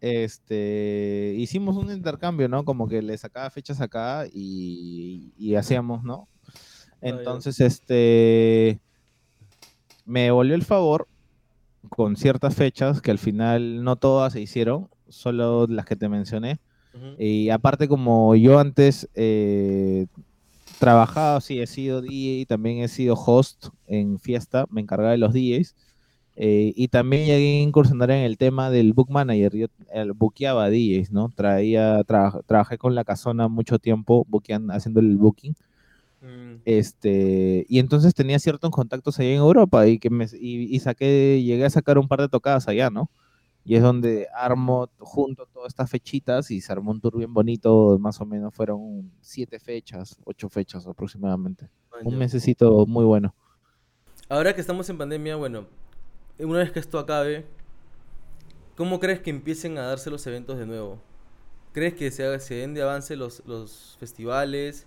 este, hicimos un intercambio, ¿no? Como que le sacaba fechas acá y, y hacíamos, ¿no? Entonces, este, me devolvió el favor con ciertas fechas que al final no todas se hicieron, solo las que te mencioné. Y aparte, como yo antes eh, trabajado, sí, he sido DJ, también he sido host en fiesta, me encargaba de los DJs. Eh, y también llegué a incursionar en el tema del book manager. Yo el, buqueaba DJs, ¿no? Traía, trabajé con la casona mucho tiempo haciendo el booking. Mm. Este, y entonces tenía ciertos contactos ahí en Europa y que me, y, saqué, llegué a sacar un par de tocadas allá, ¿no? Y es donde armo junto todas estas fechitas y se armó un tour bien bonito, más o menos fueron siete fechas, ocho fechas aproximadamente. un mesecito muy bueno. ahora que estamos en pandemia, bueno, una vez que esto acabe, ¿cómo crees que empiecen a darse los eventos de nuevo? ¿Crees que se, se den de avance los, los festivales?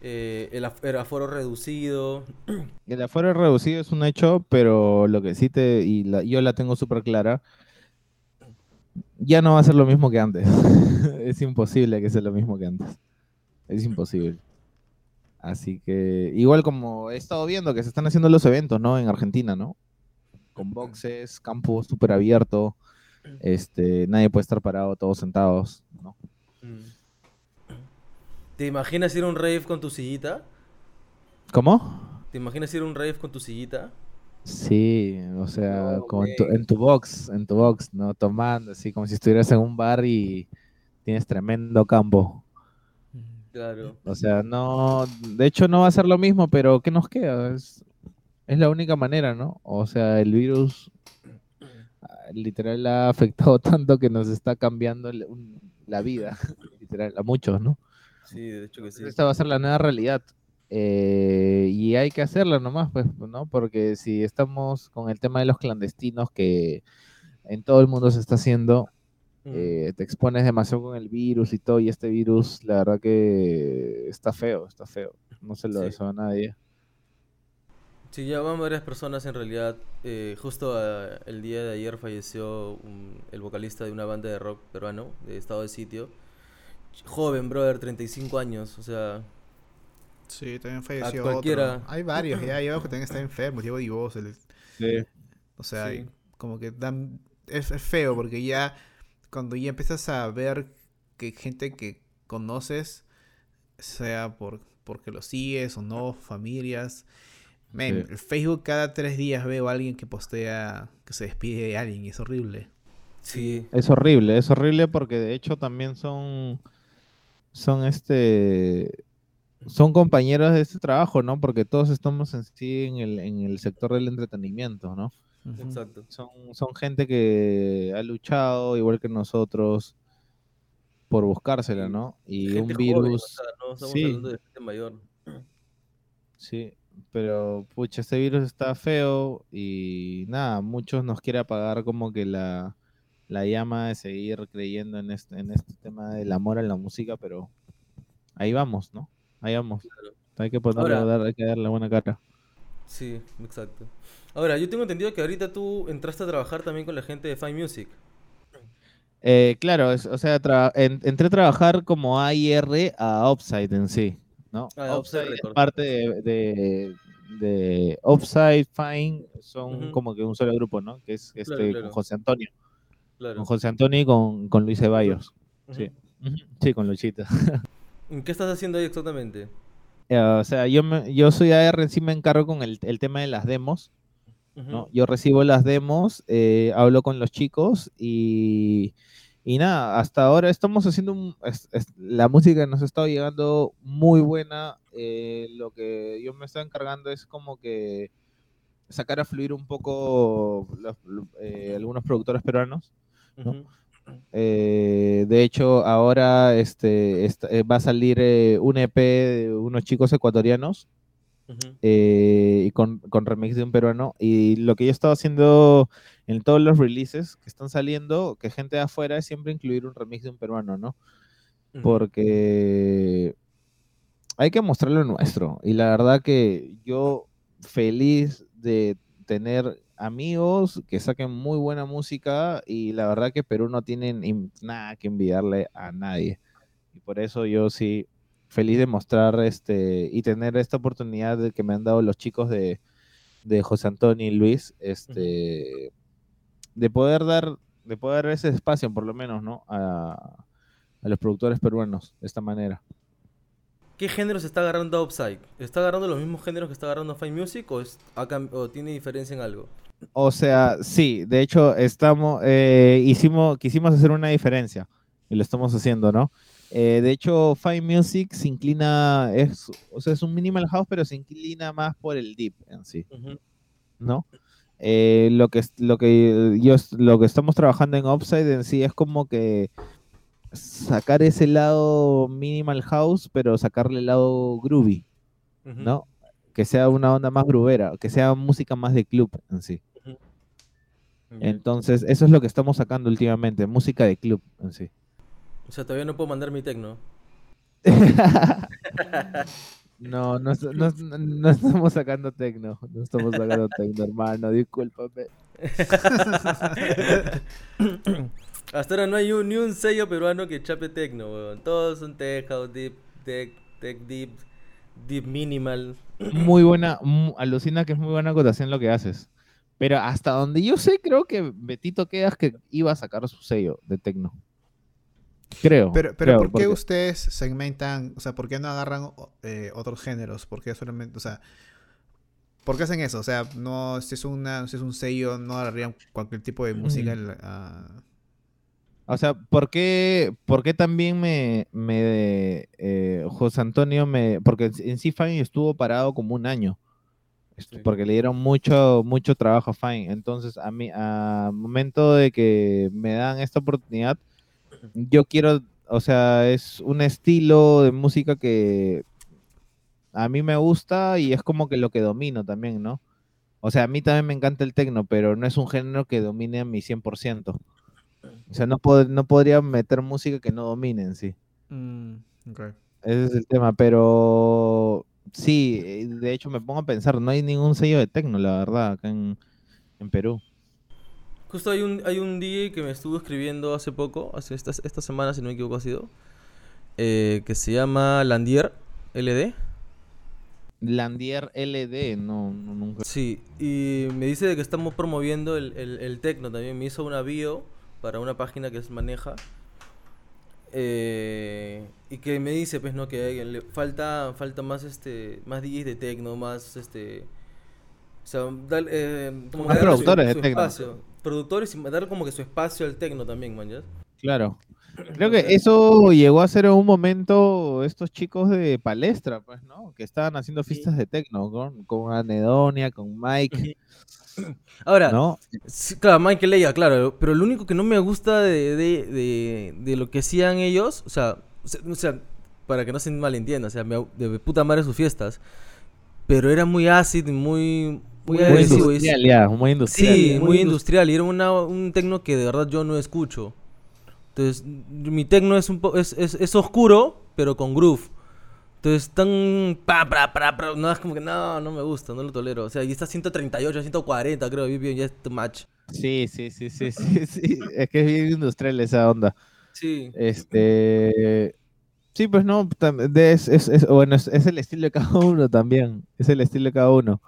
Eh, el, aforo reducido. El aforo reducido es un hecho, pero lo que sí te, y yo la tengo súper clara, ya no va a ser lo mismo que antes. es imposible que sea lo mismo que antes. Es imposible. Así que, igual como he estado viendo que se están haciendo los eventos, ¿no? En Argentina, ¿no? Con boxes, campo súper abierto, este, nadie puede estar parado, todos sentados, ¿no? Mm. ¿Te imaginas ir a un rave con tu sillita? ¿Cómo? ¿Te imaginas ir a un rave con tu sillita? Sí, o sea, en, tu, box, en tu box, ¿no? Tomando, así como si estuvieras en un bar y tienes tremendo campo. Claro. O sea, no, de hecho no va a ser lo mismo, pero ¿qué nos queda? Es, es la única manera, ¿no? O sea, el virus ah, literal ha afectado tanto que nos está cambiando la vida, literal, a muchos, ¿no? Sí, de hecho que sí. Esta va a ser la nueva realidad. Eh, y hay que hacerla nomás, pues, ¿no? Porque si estamos con el tema de los clandestinos que en todo el mundo se está haciendo, eh, te expones demasiado con el virus y todo, y este virus, la verdad que está feo, está feo. No se lo deseo a nadie. Sí, ya van varias personas en realidad. Eh, justo ah, el día de ayer falleció el vocalista de una banda de rock peruano, de estado de sitio joven, brother, 35 años, o sea... Sí, también falleció cualquiera. Hay varios, ya, yo que también está enfermo, Diego Divos. Sí. O sea, como que dan... Es, feo porque ya cuando ya empiezas a ver que gente que conoces, sea por porque lo sigues o no, familias. El Facebook cada tres días veo a alguien que postea que se despide de alguien y es horrible. Sí. Es horrible, es horrible porque de hecho también son son este son compañeros de este trabajo, ¿no? Porque todos estamos en sí en el, en el sector del entretenimiento, ¿no? Exacto. Son, son gente que ha luchado, igual que nosotros, por buscársela, ¿no? Y un virus. no estamos sí. hablando de gente mayor. Sí, pero pucha, este virus está feo y nada, muchos nos quiere apagar como que la, la llama de seguir creyendo en este, en este tema del amor a la música, pero ahí vamos, ¿no? Ahí vamos. Hay que ponerle, hay que darle buena cara. Sí, exacto. Ahora, yo tengo entendido que ahorita tú entraste a trabajar también con la gente de Fine Music. Eh, claro, o sea, entré a trabajar como AIR a Upside en sí, ¿no? Ah, Upside es parte de, de, Upside, Fine, son como que un solo grupo, ¿no? Que es este, con José Antonio. Con José Antonio y con, con Luis Ceballos. Sí. sí, con Luchita. ¿Qué estás haciendo ahí exactamente? o sea, yo, yo soy AR, sí me encargo con el, tema de las demos. ¿no? Yo recibo las demos, eh, hablo con los chicos y, y nada, hasta ahora estamos haciendo la música nos ha estado llegando muy buena. Eh, lo que yo me estoy encargando es como que sacar a fluir un poco eh, algunos productores peruanos eh, de hecho, ahora este, eh, va a salir eh, un EP de unos chicos ecuatorianos y con, remix de un peruano. Y lo que yo he estado haciendo en todos los releases que están saliendo, que gente de afuera, es siempre incluir un remix de un peruano, ¿no? Porque hay que mostrar lo nuestro. Y la verdad que yo feliz de tener amigos que saquen muy buena música y la verdad que Perú no tiene nada que enviarle a nadie. Y por eso yo sí feliz de mostrar este y tener esta oportunidad de que me han dado los chicos de, José Antonio y Luis, este, de poder dar, de poder dar ese espacio por lo menos, ¿no? A, a los productores peruanos de esta manera. ¿Qué géneros está agarrando Upside? ¿Está agarrando los mismos géneros que está agarrando Fine Music o, o tiene diferencia en algo? O sea, sí, de hecho, estamos, eh, hicimos, quisimos hacer una diferencia y lo estamos haciendo, ¿no? Eh, de hecho, Fine Music se inclina, es, o sea, es un minimal house, pero se inclina más por el deep en sí, ¿no? Eh, lo que lo que yo lo que estamos trabajando en Upside en sí es como que sacar ese lado minimal house, pero sacarle el lado groovy, ¿no? que sea una onda más grubera, que sea música más de club en sí. Entonces, eso es lo que estamos sacando últimamente, música de club en sí. O sea, todavía no puedo mandar mi tecno. no, no, no, estamos sacando tecno. No estamos sacando tecno, hermano. Discúlpame. Hasta ahora no hay ni un sello peruano que chape tecno, weón. Todos son tech house, deep, tech, tech deep, deep minimal. Muy buena, alucina que es muy buena acotación lo que haces. Pero hasta donde yo sé, creo que Betito Quedas que iba a sacar su sello de tecno. Creo. Pero, pero ¿por qué ustedes segmentan, o sea, por qué no agarran eh, otros géneros? ¿Por qué solamente, o sea, ¿por qué hacen eso? O sea, no, si es, una, si es un sello, no agarrarían cualquier tipo de música. O sea, ¿por qué, por qué también me, me eh, José Antonio me, porque en sí Fine estuvo parado como un año, porque le dieron mucho, mucho trabajo a Fine. Entonces, a mí, a momento de que me dan esta oportunidad, yo quiero, o sea, es un estilo de música que a mí me gusta y es como que lo que domino también, ¿no? O sea, a mí también me encanta el tecno, pero no es un género que domine a mi 100%. O sea, no, no podría meter música que no domine en sí. Mm, Ese es el tema, pero sí, eh, de hecho me pongo a pensar, no hay ningún sello de tecno, la verdad, acá en Perú. Justo hay un, hay un DJ que me estuvo escribiendo hace poco, hace esta, esta semana, si no me equivoco, ha sido, eh, que se llama Landier LD. Landier LD, no, nunca. Sí, y me dice de que estamos promoviendo el, el, tecno también. Me hizo una bio para una página que se maneja. Eh, y que me dice, pues, ¿no? Que le falta, falta más, este, más DJs de tecno, más, este... O sea, eh, como más productores de tecno productores y dar como que su espacio al tecno también, man, Claro. Creo que eso llegó a ser en un momento estos chicos de palestra, pues, ¿no? Que estaban haciendo fiestas de tecno con, con Anedonia, con Mike. Ahora, ¿no? claro, Michael Leia, claro, pero lo único que no me gusta de, de, de, lo que hacían ellos, o sea, o sea, para que no se malentienda, o sea, de puta madre sus fiestas, pero era muy ácido y muy, muy, industrial, ya, muy industrial. Sí, muy, industrial. Y era un tecno que de verdad yo no escucho. Entonces, mi tecno es un es, es, oscuro, pero con groove. Entonces, tan. Pa, pa, pa, no, es como que no, no me gusta, no lo tolero. O sea, y está 138, 140, creo, bien, ya es too much. Sí, sí, sí, sí, sí, sí. Es que es bien industrial esa onda. Sí. Este. Sí, pues no, es, es, bueno, es, el estilo de cada uno también. Es el estilo de cada uno.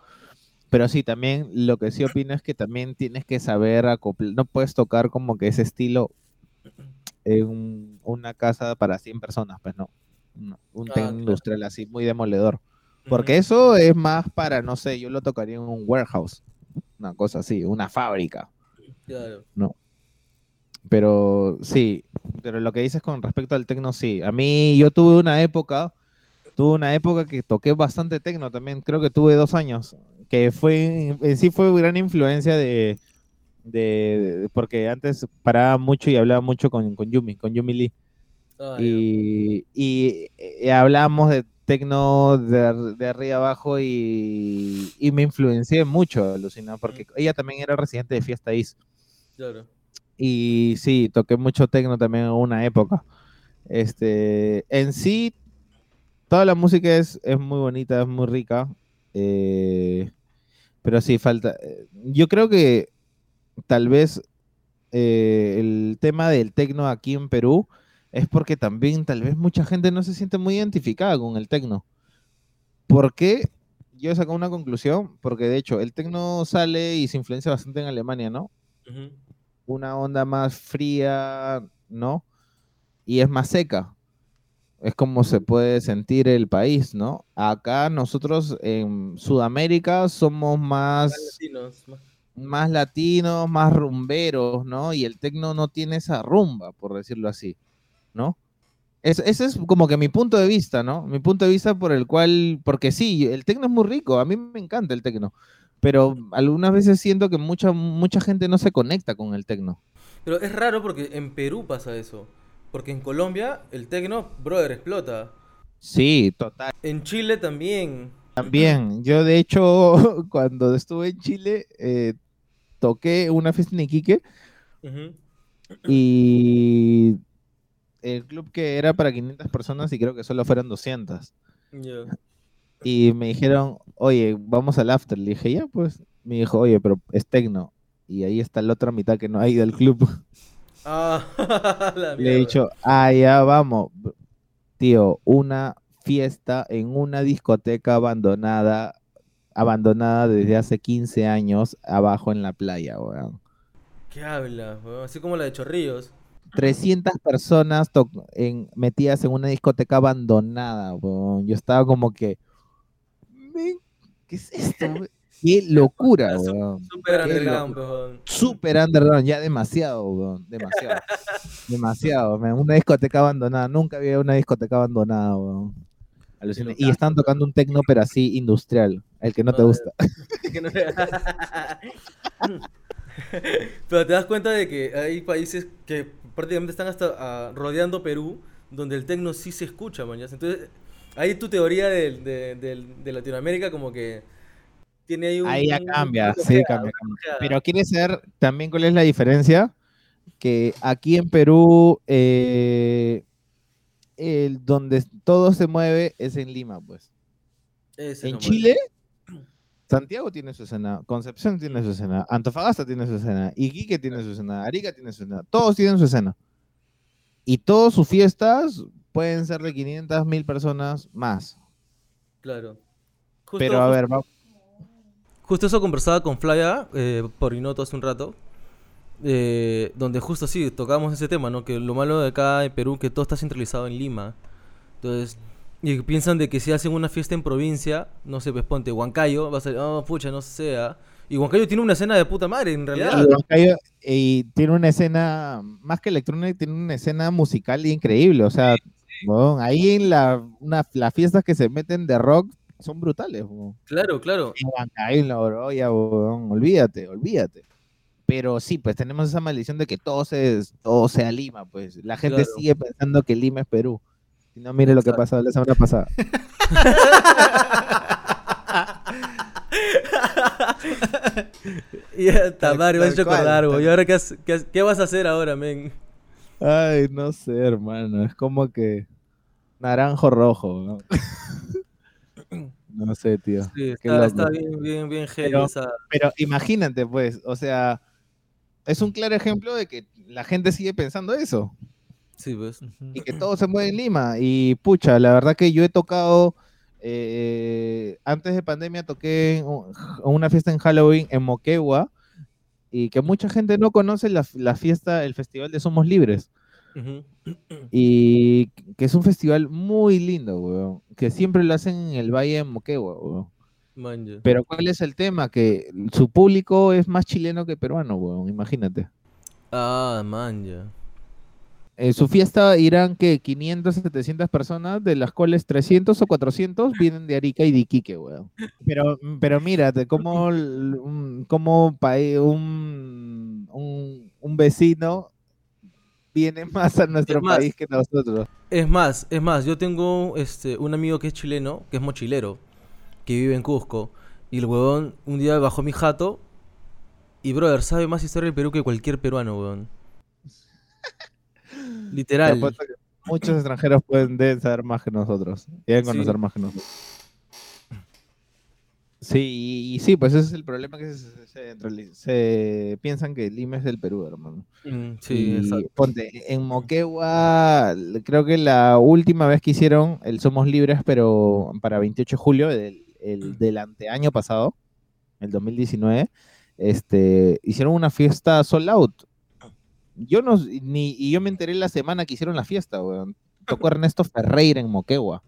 Pero sí, también lo que sí opino es que también tienes que saber acoplar, no puedes tocar como que ese estilo en una casa para 100 personas, pues no. un ah, industrial así muy demoledor. Porque eso es más para, no sé, yo lo tocaría en un warehouse, una cosa así, una fábrica. Claro. No. Pero sí, pero lo que dices con respecto al tecno, sí. A mí, yo tuve una época, tuve una época que toqué bastante tecno también, creo que tuve dos años que fue, en sí fue gran influencia de, de, porque antes paraba mucho y hablaba mucho con, con Yumi, con Yumi Lee. Ah, y, y, eh, hablábamos de tecno de, de, arriba abajo y, y, me influencié mucho, Lucina, porque mm. ella también era residente de Fiesta Is. Claro. Y sí, toqué mucho tecno también en una época. Este, en sí, toda la música es, es muy bonita, es muy rica. Eh, pero sí, falta. Eh, yo creo que tal vez eh, el tema del tecno aquí en Perú es porque también tal vez mucha gente no se siente muy identificada con el tecno. ¿Por qué? Yo he sacado una conclusión, porque de hecho el tecno sale y se influencia bastante en Alemania, ¿no? Una onda más fría, ¿no? Y es más seca es como se puede sentir el país, ¿no? Acá nosotros en Sudamérica somos más, más latinos, más, rumberos, ¿no? Y el tecno no tiene esa rumba, por decirlo así, ¿no? ese es como que mi punto de vista, ¿no? Mi punto de vista por el cual, porque sí, el tecno es muy rico, a mí me encanta el tecno, pero algunas veces siento que mucha, mucha gente no se conecta con el tecno. Pero es raro porque en Perú pasa eso. Porque en Colombia el tecno, brother, explota. Sí, total. En Chile también. También, yo de hecho, cuando estuve en Chile, eh, toqué una fiesta en Iquique y el club que era para 500 personas y creo que solo fueron 200. Y me dijeron, oye, vamos al after. Le dije, ya, pues. Me dijo, oye, pero es tecno. Y ahí está la otra mitad que no hay del club. Ah, Le he dicho, ah, ya vamos. Tío, una fiesta en una discoteca abandonada, abandonada desde hace 15 años, abajo en la playa, weón. ¿Qué habla? Así como la de Chorrillos. 300 personas en, metidas en una discoteca abandonada, weón. Yo estaba como que, ¿qué es esto? Qué locura, weón. Super underground, weón. Super underground, ya demasiado, weón. Demasiado. demasiado, Una discoteca abandonada. Nunca había una discoteca abandonada, weón. Y están tocando un tecno, pero así industrial, el que no te gusta. pero te das cuenta de que hay países que prácticamente están hasta ah, rodeando Perú, donde el tecno sí se escucha, man. Entonces, ahí tu teoría de, Latinoamérica como que tiene ahí un... Ahí ya cambia, sí, cambia. Pero quiere saber también cuál es la diferencia, que aquí en Perú... Eh, el donde todo se mueve es en Lima, pues. en Chile, Santiago tiene su escena, Concepción tiene su escena, Antofagasta tiene su escena, Iquique tiene su escena, Arica tiene su escena, todos tienen su escena. Y todas sus fiestas pueden ser de 500 mil personas más. Claro. Pero a ver, vamos. Justo eso conversaba con Flaya eh, por Inoto hace un rato, eh, donde justo sí tocamos ese tema, ¿no? Que lo malo de acá en Perú que todo está centralizado en Lima. Entonces, y piensan de que si hacen una fiesta en provincia, no sé, pues ponte Huancayo, va a ser, oh, pucha, no sé, ¿ah? Y Huancayo tiene una escena de puta madre, en realidad. Y Huancayo y tiene una escena, más que electrónica, tiene una escena musical increíble. O sea, ahí en la, las fiestas que se meten de rock son brutales. Claro, claro. En Huancayo, en la Oroya, olvídate, olvídate pero sí, pues tenemos esa maldición de que todo, se, todo sea Lima, pues la gente sigue pensando que Lima es Perú. Si no, mire lo que pasó la semana pasada. ya está, Mario, me has hecho acordar, ¿Y ahora qué, qué, vas a hacer ahora, men? Ay, no sé, hermano. Es como que naranjo rojo, ¿no? no sé, tío. Sí, está, está, bien, bien, bien pero, pero imagínate, pues, o sea, es un claro ejemplo de que la gente sigue pensando eso. Sí, pues. Y que todo se mueve en Lima. Y pucha, la verdad que yo he tocado, eh, antes de pandemia toqué una fiesta en Halloween en Moquegua y que mucha gente no conoce la, fiesta, el festival de Somos Libres. Y que es un festival muy lindo, weón. Que siempre lo hacen en el Valle de Moquegua, weón. Pero ¿cuál es el tema? Que su público es más chileno que peruano, weón, imagínate. Ah, man, ya. En su fiesta irán que 500, 700 personas, de las cuales 300 o 400 vienen de Arica y de Iquique, weón. Pero, pero mírate, como, como un, un, un, vecino viene más a nuestro país que nosotros. Es más, es más, yo tengo este, un amigo que es chileno, que es mochilero que vive en Cusco. Y el huevón un día bajó mi jato. Y, brother, sabe más historia del Perú que cualquier peruano, huevón. Literal. Muchos extranjeros pueden saber más que nosotros. Deben conocer más que nosotros. Sí, y, sí, pues ese es el problema que se, piensan que Lima es del Perú, hermano. Mm, sí, exacto. Ponte, en Moquegua, creo que la última vez que hicieron el Somos Libres, pero para 28 de julio del, el del anteaño pasado, el 2019, este, hicieron una fiesta sold out. Yo no, ni, y yo me enteré la semana que hicieron la fiesta, weón. Tocó Ernesto Ferreira en Moquegua.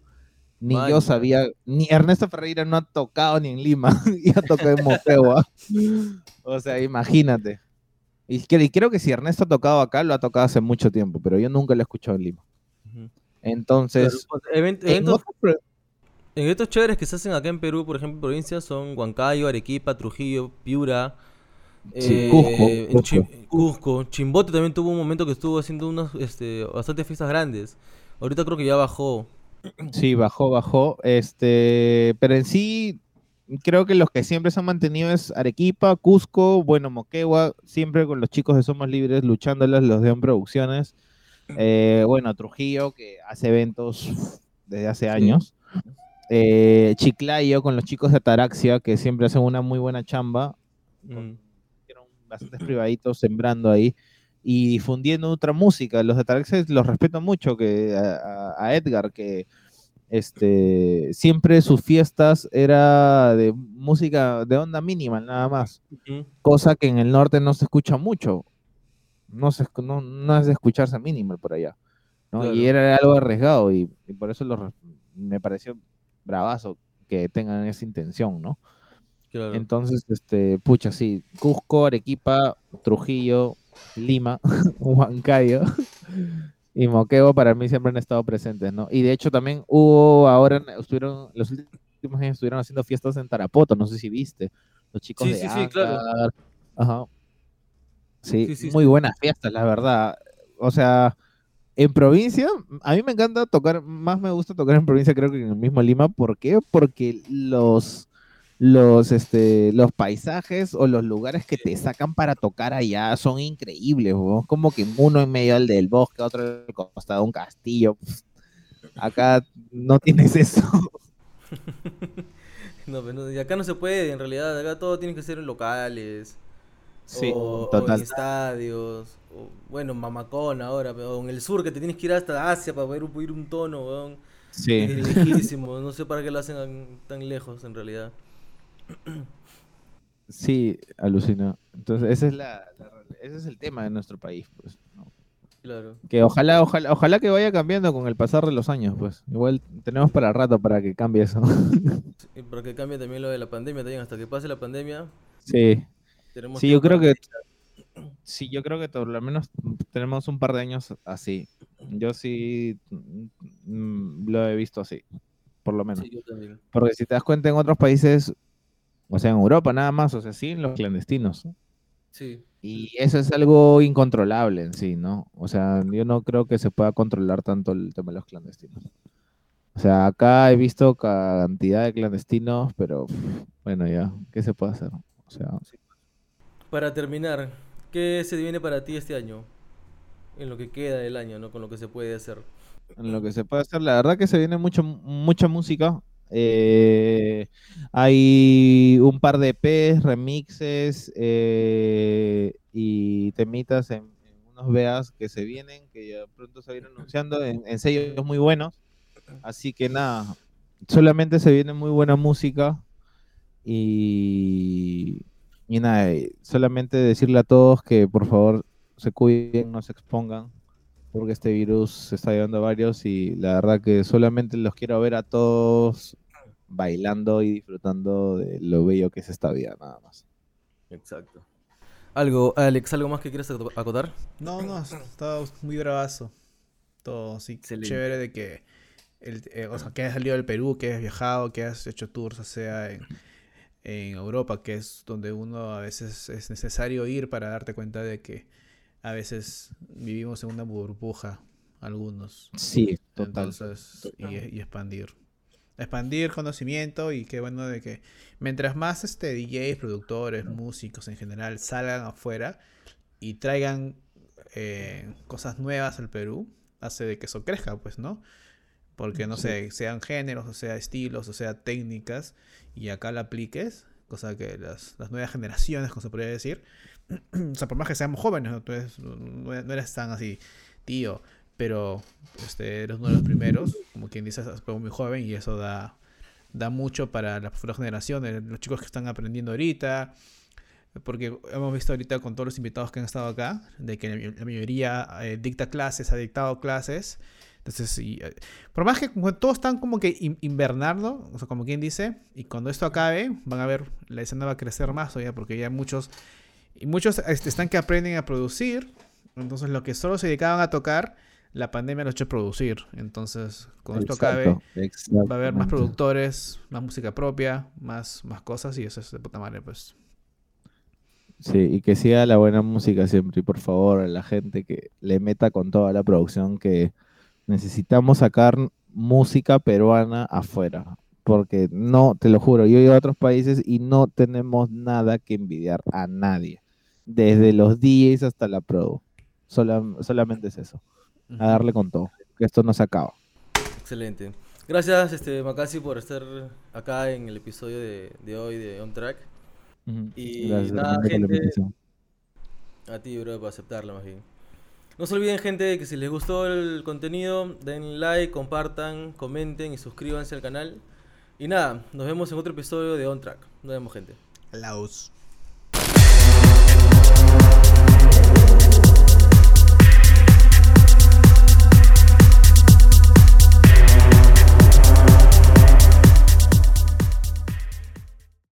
Ni yo sabía, ni Ernesto Ferreira no ha tocado ni en Lima, ya tocó en Moquegua. o sea, imagínate. Y, creo que si Ernesto ha tocado acá, lo ha tocado hace mucho tiempo, pero yo nunca lo he escuchado en Lima. Entonces, pues, eventos, en estos chéveres que se hacen acá en Perú, por ejemplo, provincias son Huancayo, Arequipa, Trujillo, Piura, eh, Cusco, Chimbote también tuvo un momento que estuvo haciendo unas este, bastantes fiestas grandes. Ahorita creo que ya bajó. Sí, bajó, bajó. Este, pero en sí, creo que los que siempre se han mantenido es Arequipa, Cusco, bueno, Moquegua, siempre con los chicos de Somos Libres luchándolas, los de On Producciones. Eh, bueno, Trujillo, que hace eventos desde hace años. Eh, Chiclayo con los chicos de Ataraxia, que siempre hacen una muy buena chamba. Mm. bastantes privaditos sembrando ahí y difundiendo otra música. Los de Ataraxia los respeto mucho, que a Edgar, que este, siempre sus fiestas era de música de onda mínima, nada más. Cosa que en el norte no se escucha mucho. No, se, no, es de escucharse minimal por allá. Y era algo arriesgado y, por eso me pareció bravazo que tengan esa intención, ¿no? Entonces, este, pucha, sí, Cusco, Arequipa, Trujillo, Lima, Huancayo, y Moqueo para mí siempre han estado presentes, ¿no? Y de hecho también hubo ahora, estuvieron, los últimos años estuvieron haciendo fiestas en Tarapoto, no sé si viste, los chicos de sí, sí, claro. Ajá. Sí, muy buenas fiestas, la verdad. O sea, en provincia, a mí me encanta tocar, más me gusta tocar en provincia creo que en el mismo Lima, ¿por qué? Porque los los, este, los paisajes o los lugares que te sacan para tocar allá son increíbles, como que uno en medio del, bosque, otro al costado de un castillo. Acá no tienes eso. no, y acá no se puede, en realidad, acá todo tiene que ser en locales. Sí, o, en estadios, o, bueno, Mamacón ahora, pero en el sur que te tienes que ir hasta Asia para poder ir un tono, weón. Sí. Es lejísimo, no sé para qué lo hacen tan lejos en realidad. Sí, alucina. Entonces, ese es, la, ese es el tema de nuestro país, pues. Claro. Que ojalá, ojalá, ojalá que vaya cambiando con el pasar de los años, pues. Igual tenemos para rato para que cambie eso. Y para que cambie también lo de la pandemia, también hasta que pase la pandemia. Sí. Sí, yo creo que sí, yo creo que por lo menos tenemos un par de años así. Yo sí mm, lo he visto así, por lo menos. Porque si te das cuenta en otros países o sea, en Europa nada más, o sea, sí, en los clandestinos. Sí. Y eso es algo incontrolable en sí, ¿no? O sea, yo no creo que se pueda controlar tanto el tema de los clandestinos. O sea, acá he visto cantidad de clandestinos, pero bueno, ya, ¿qué se puede hacer? O sea, Para terminar, ¿qué se viene para ti este año? En lo que queda del año, ¿no? Con lo que se puede hacer. En lo que se puede hacer, la verdad que se viene mucho, mucha música. Eh, hay un par de EPs, remixes eh, y temitas en, unos veas que se vienen, que ya pronto se vienen anunciando en, sellos muy buenos. Así que nada, solamente se viene muy buena música y, y nada, solamente decirle a todos que por favor se cuiden, no se expongan porque este virus se está llevando a varios y la verdad que solamente los quiero ver a todos bailando y disfrutando de lo bello que es esta vida, nada más. Exacto. ¿Algo, Alex, algo más que quieras acotar? No, no, está muy bravazo. Todo sí, chévere de que, el, eh, o sea, que has salido del Perú, que has viajado, que has hecho tours, o sea, en, en Europa, que es donde uno a veces es necesario ir para darte cuenta de que a veces vivimos en una burbuja, algunos. Sí, total. y expandir expandir conocimiento y qué bueno de que mientras más este DJs, productores, músicos en general salgan afuera y traigan eh, cosas nuevas al Perú, hace de que eso crezca, pues, ¿no? Porque, no sé, sean géneros, o sea, estilos, o sea, técnicas, y acá la apliques, cosa que las, nuevas generaciones, como se podría decir, o sea, por más que seamos jóvenes, ¿no? no eres tan así, tío, pero este, eres uno de los primeros, como quien dice, es muy joven y eso da, da mucho para las futuras generaciones, los chicos que están aprendiendo ahorita, porque hemos visto ahorita con todos los invitados que han estado acá, de que la mayoría eh, dicta clases, ha dictado clases. Entonces, eh, por más que todos están como que invernando, o sea, como quien dice, y cuando esto acabe, van a ver, la escena va a crecer más todavía, porque ya muchos, y muchos este, están que aprenden a producir, entonces lo que solo se dedicaban a tocar, la pandemia lo hecho producir. Entonces, con esto acabe, va a haber más productores, más música propia, más, más cosas y eso es de puta madre, pues. Sí, y que siga la buena música siempre. Y por favor, a la gente que le meta con toda la producción que necesitamos sacar música peruana afuera. Porque no, te lo juro, yo he ido a otros países y no tenemos nada que envidiar a nadie. Desde los DJs hasta la pro. solamente es eso. A darle con todo. Que esto no se acaba. Excelente. Gracias, este, Macasi, por estar acá en el episodio de, hoy de On Track. Y nada, gente. A ti, bro, por aceptarlo más bien. No se olviden, gente, que si les gustó el contenido, den like, compartan, comenten y suscríbanse al canal. Y nada, nos vemos en otro episodio de On Track. Nos vemos, gente. Laos.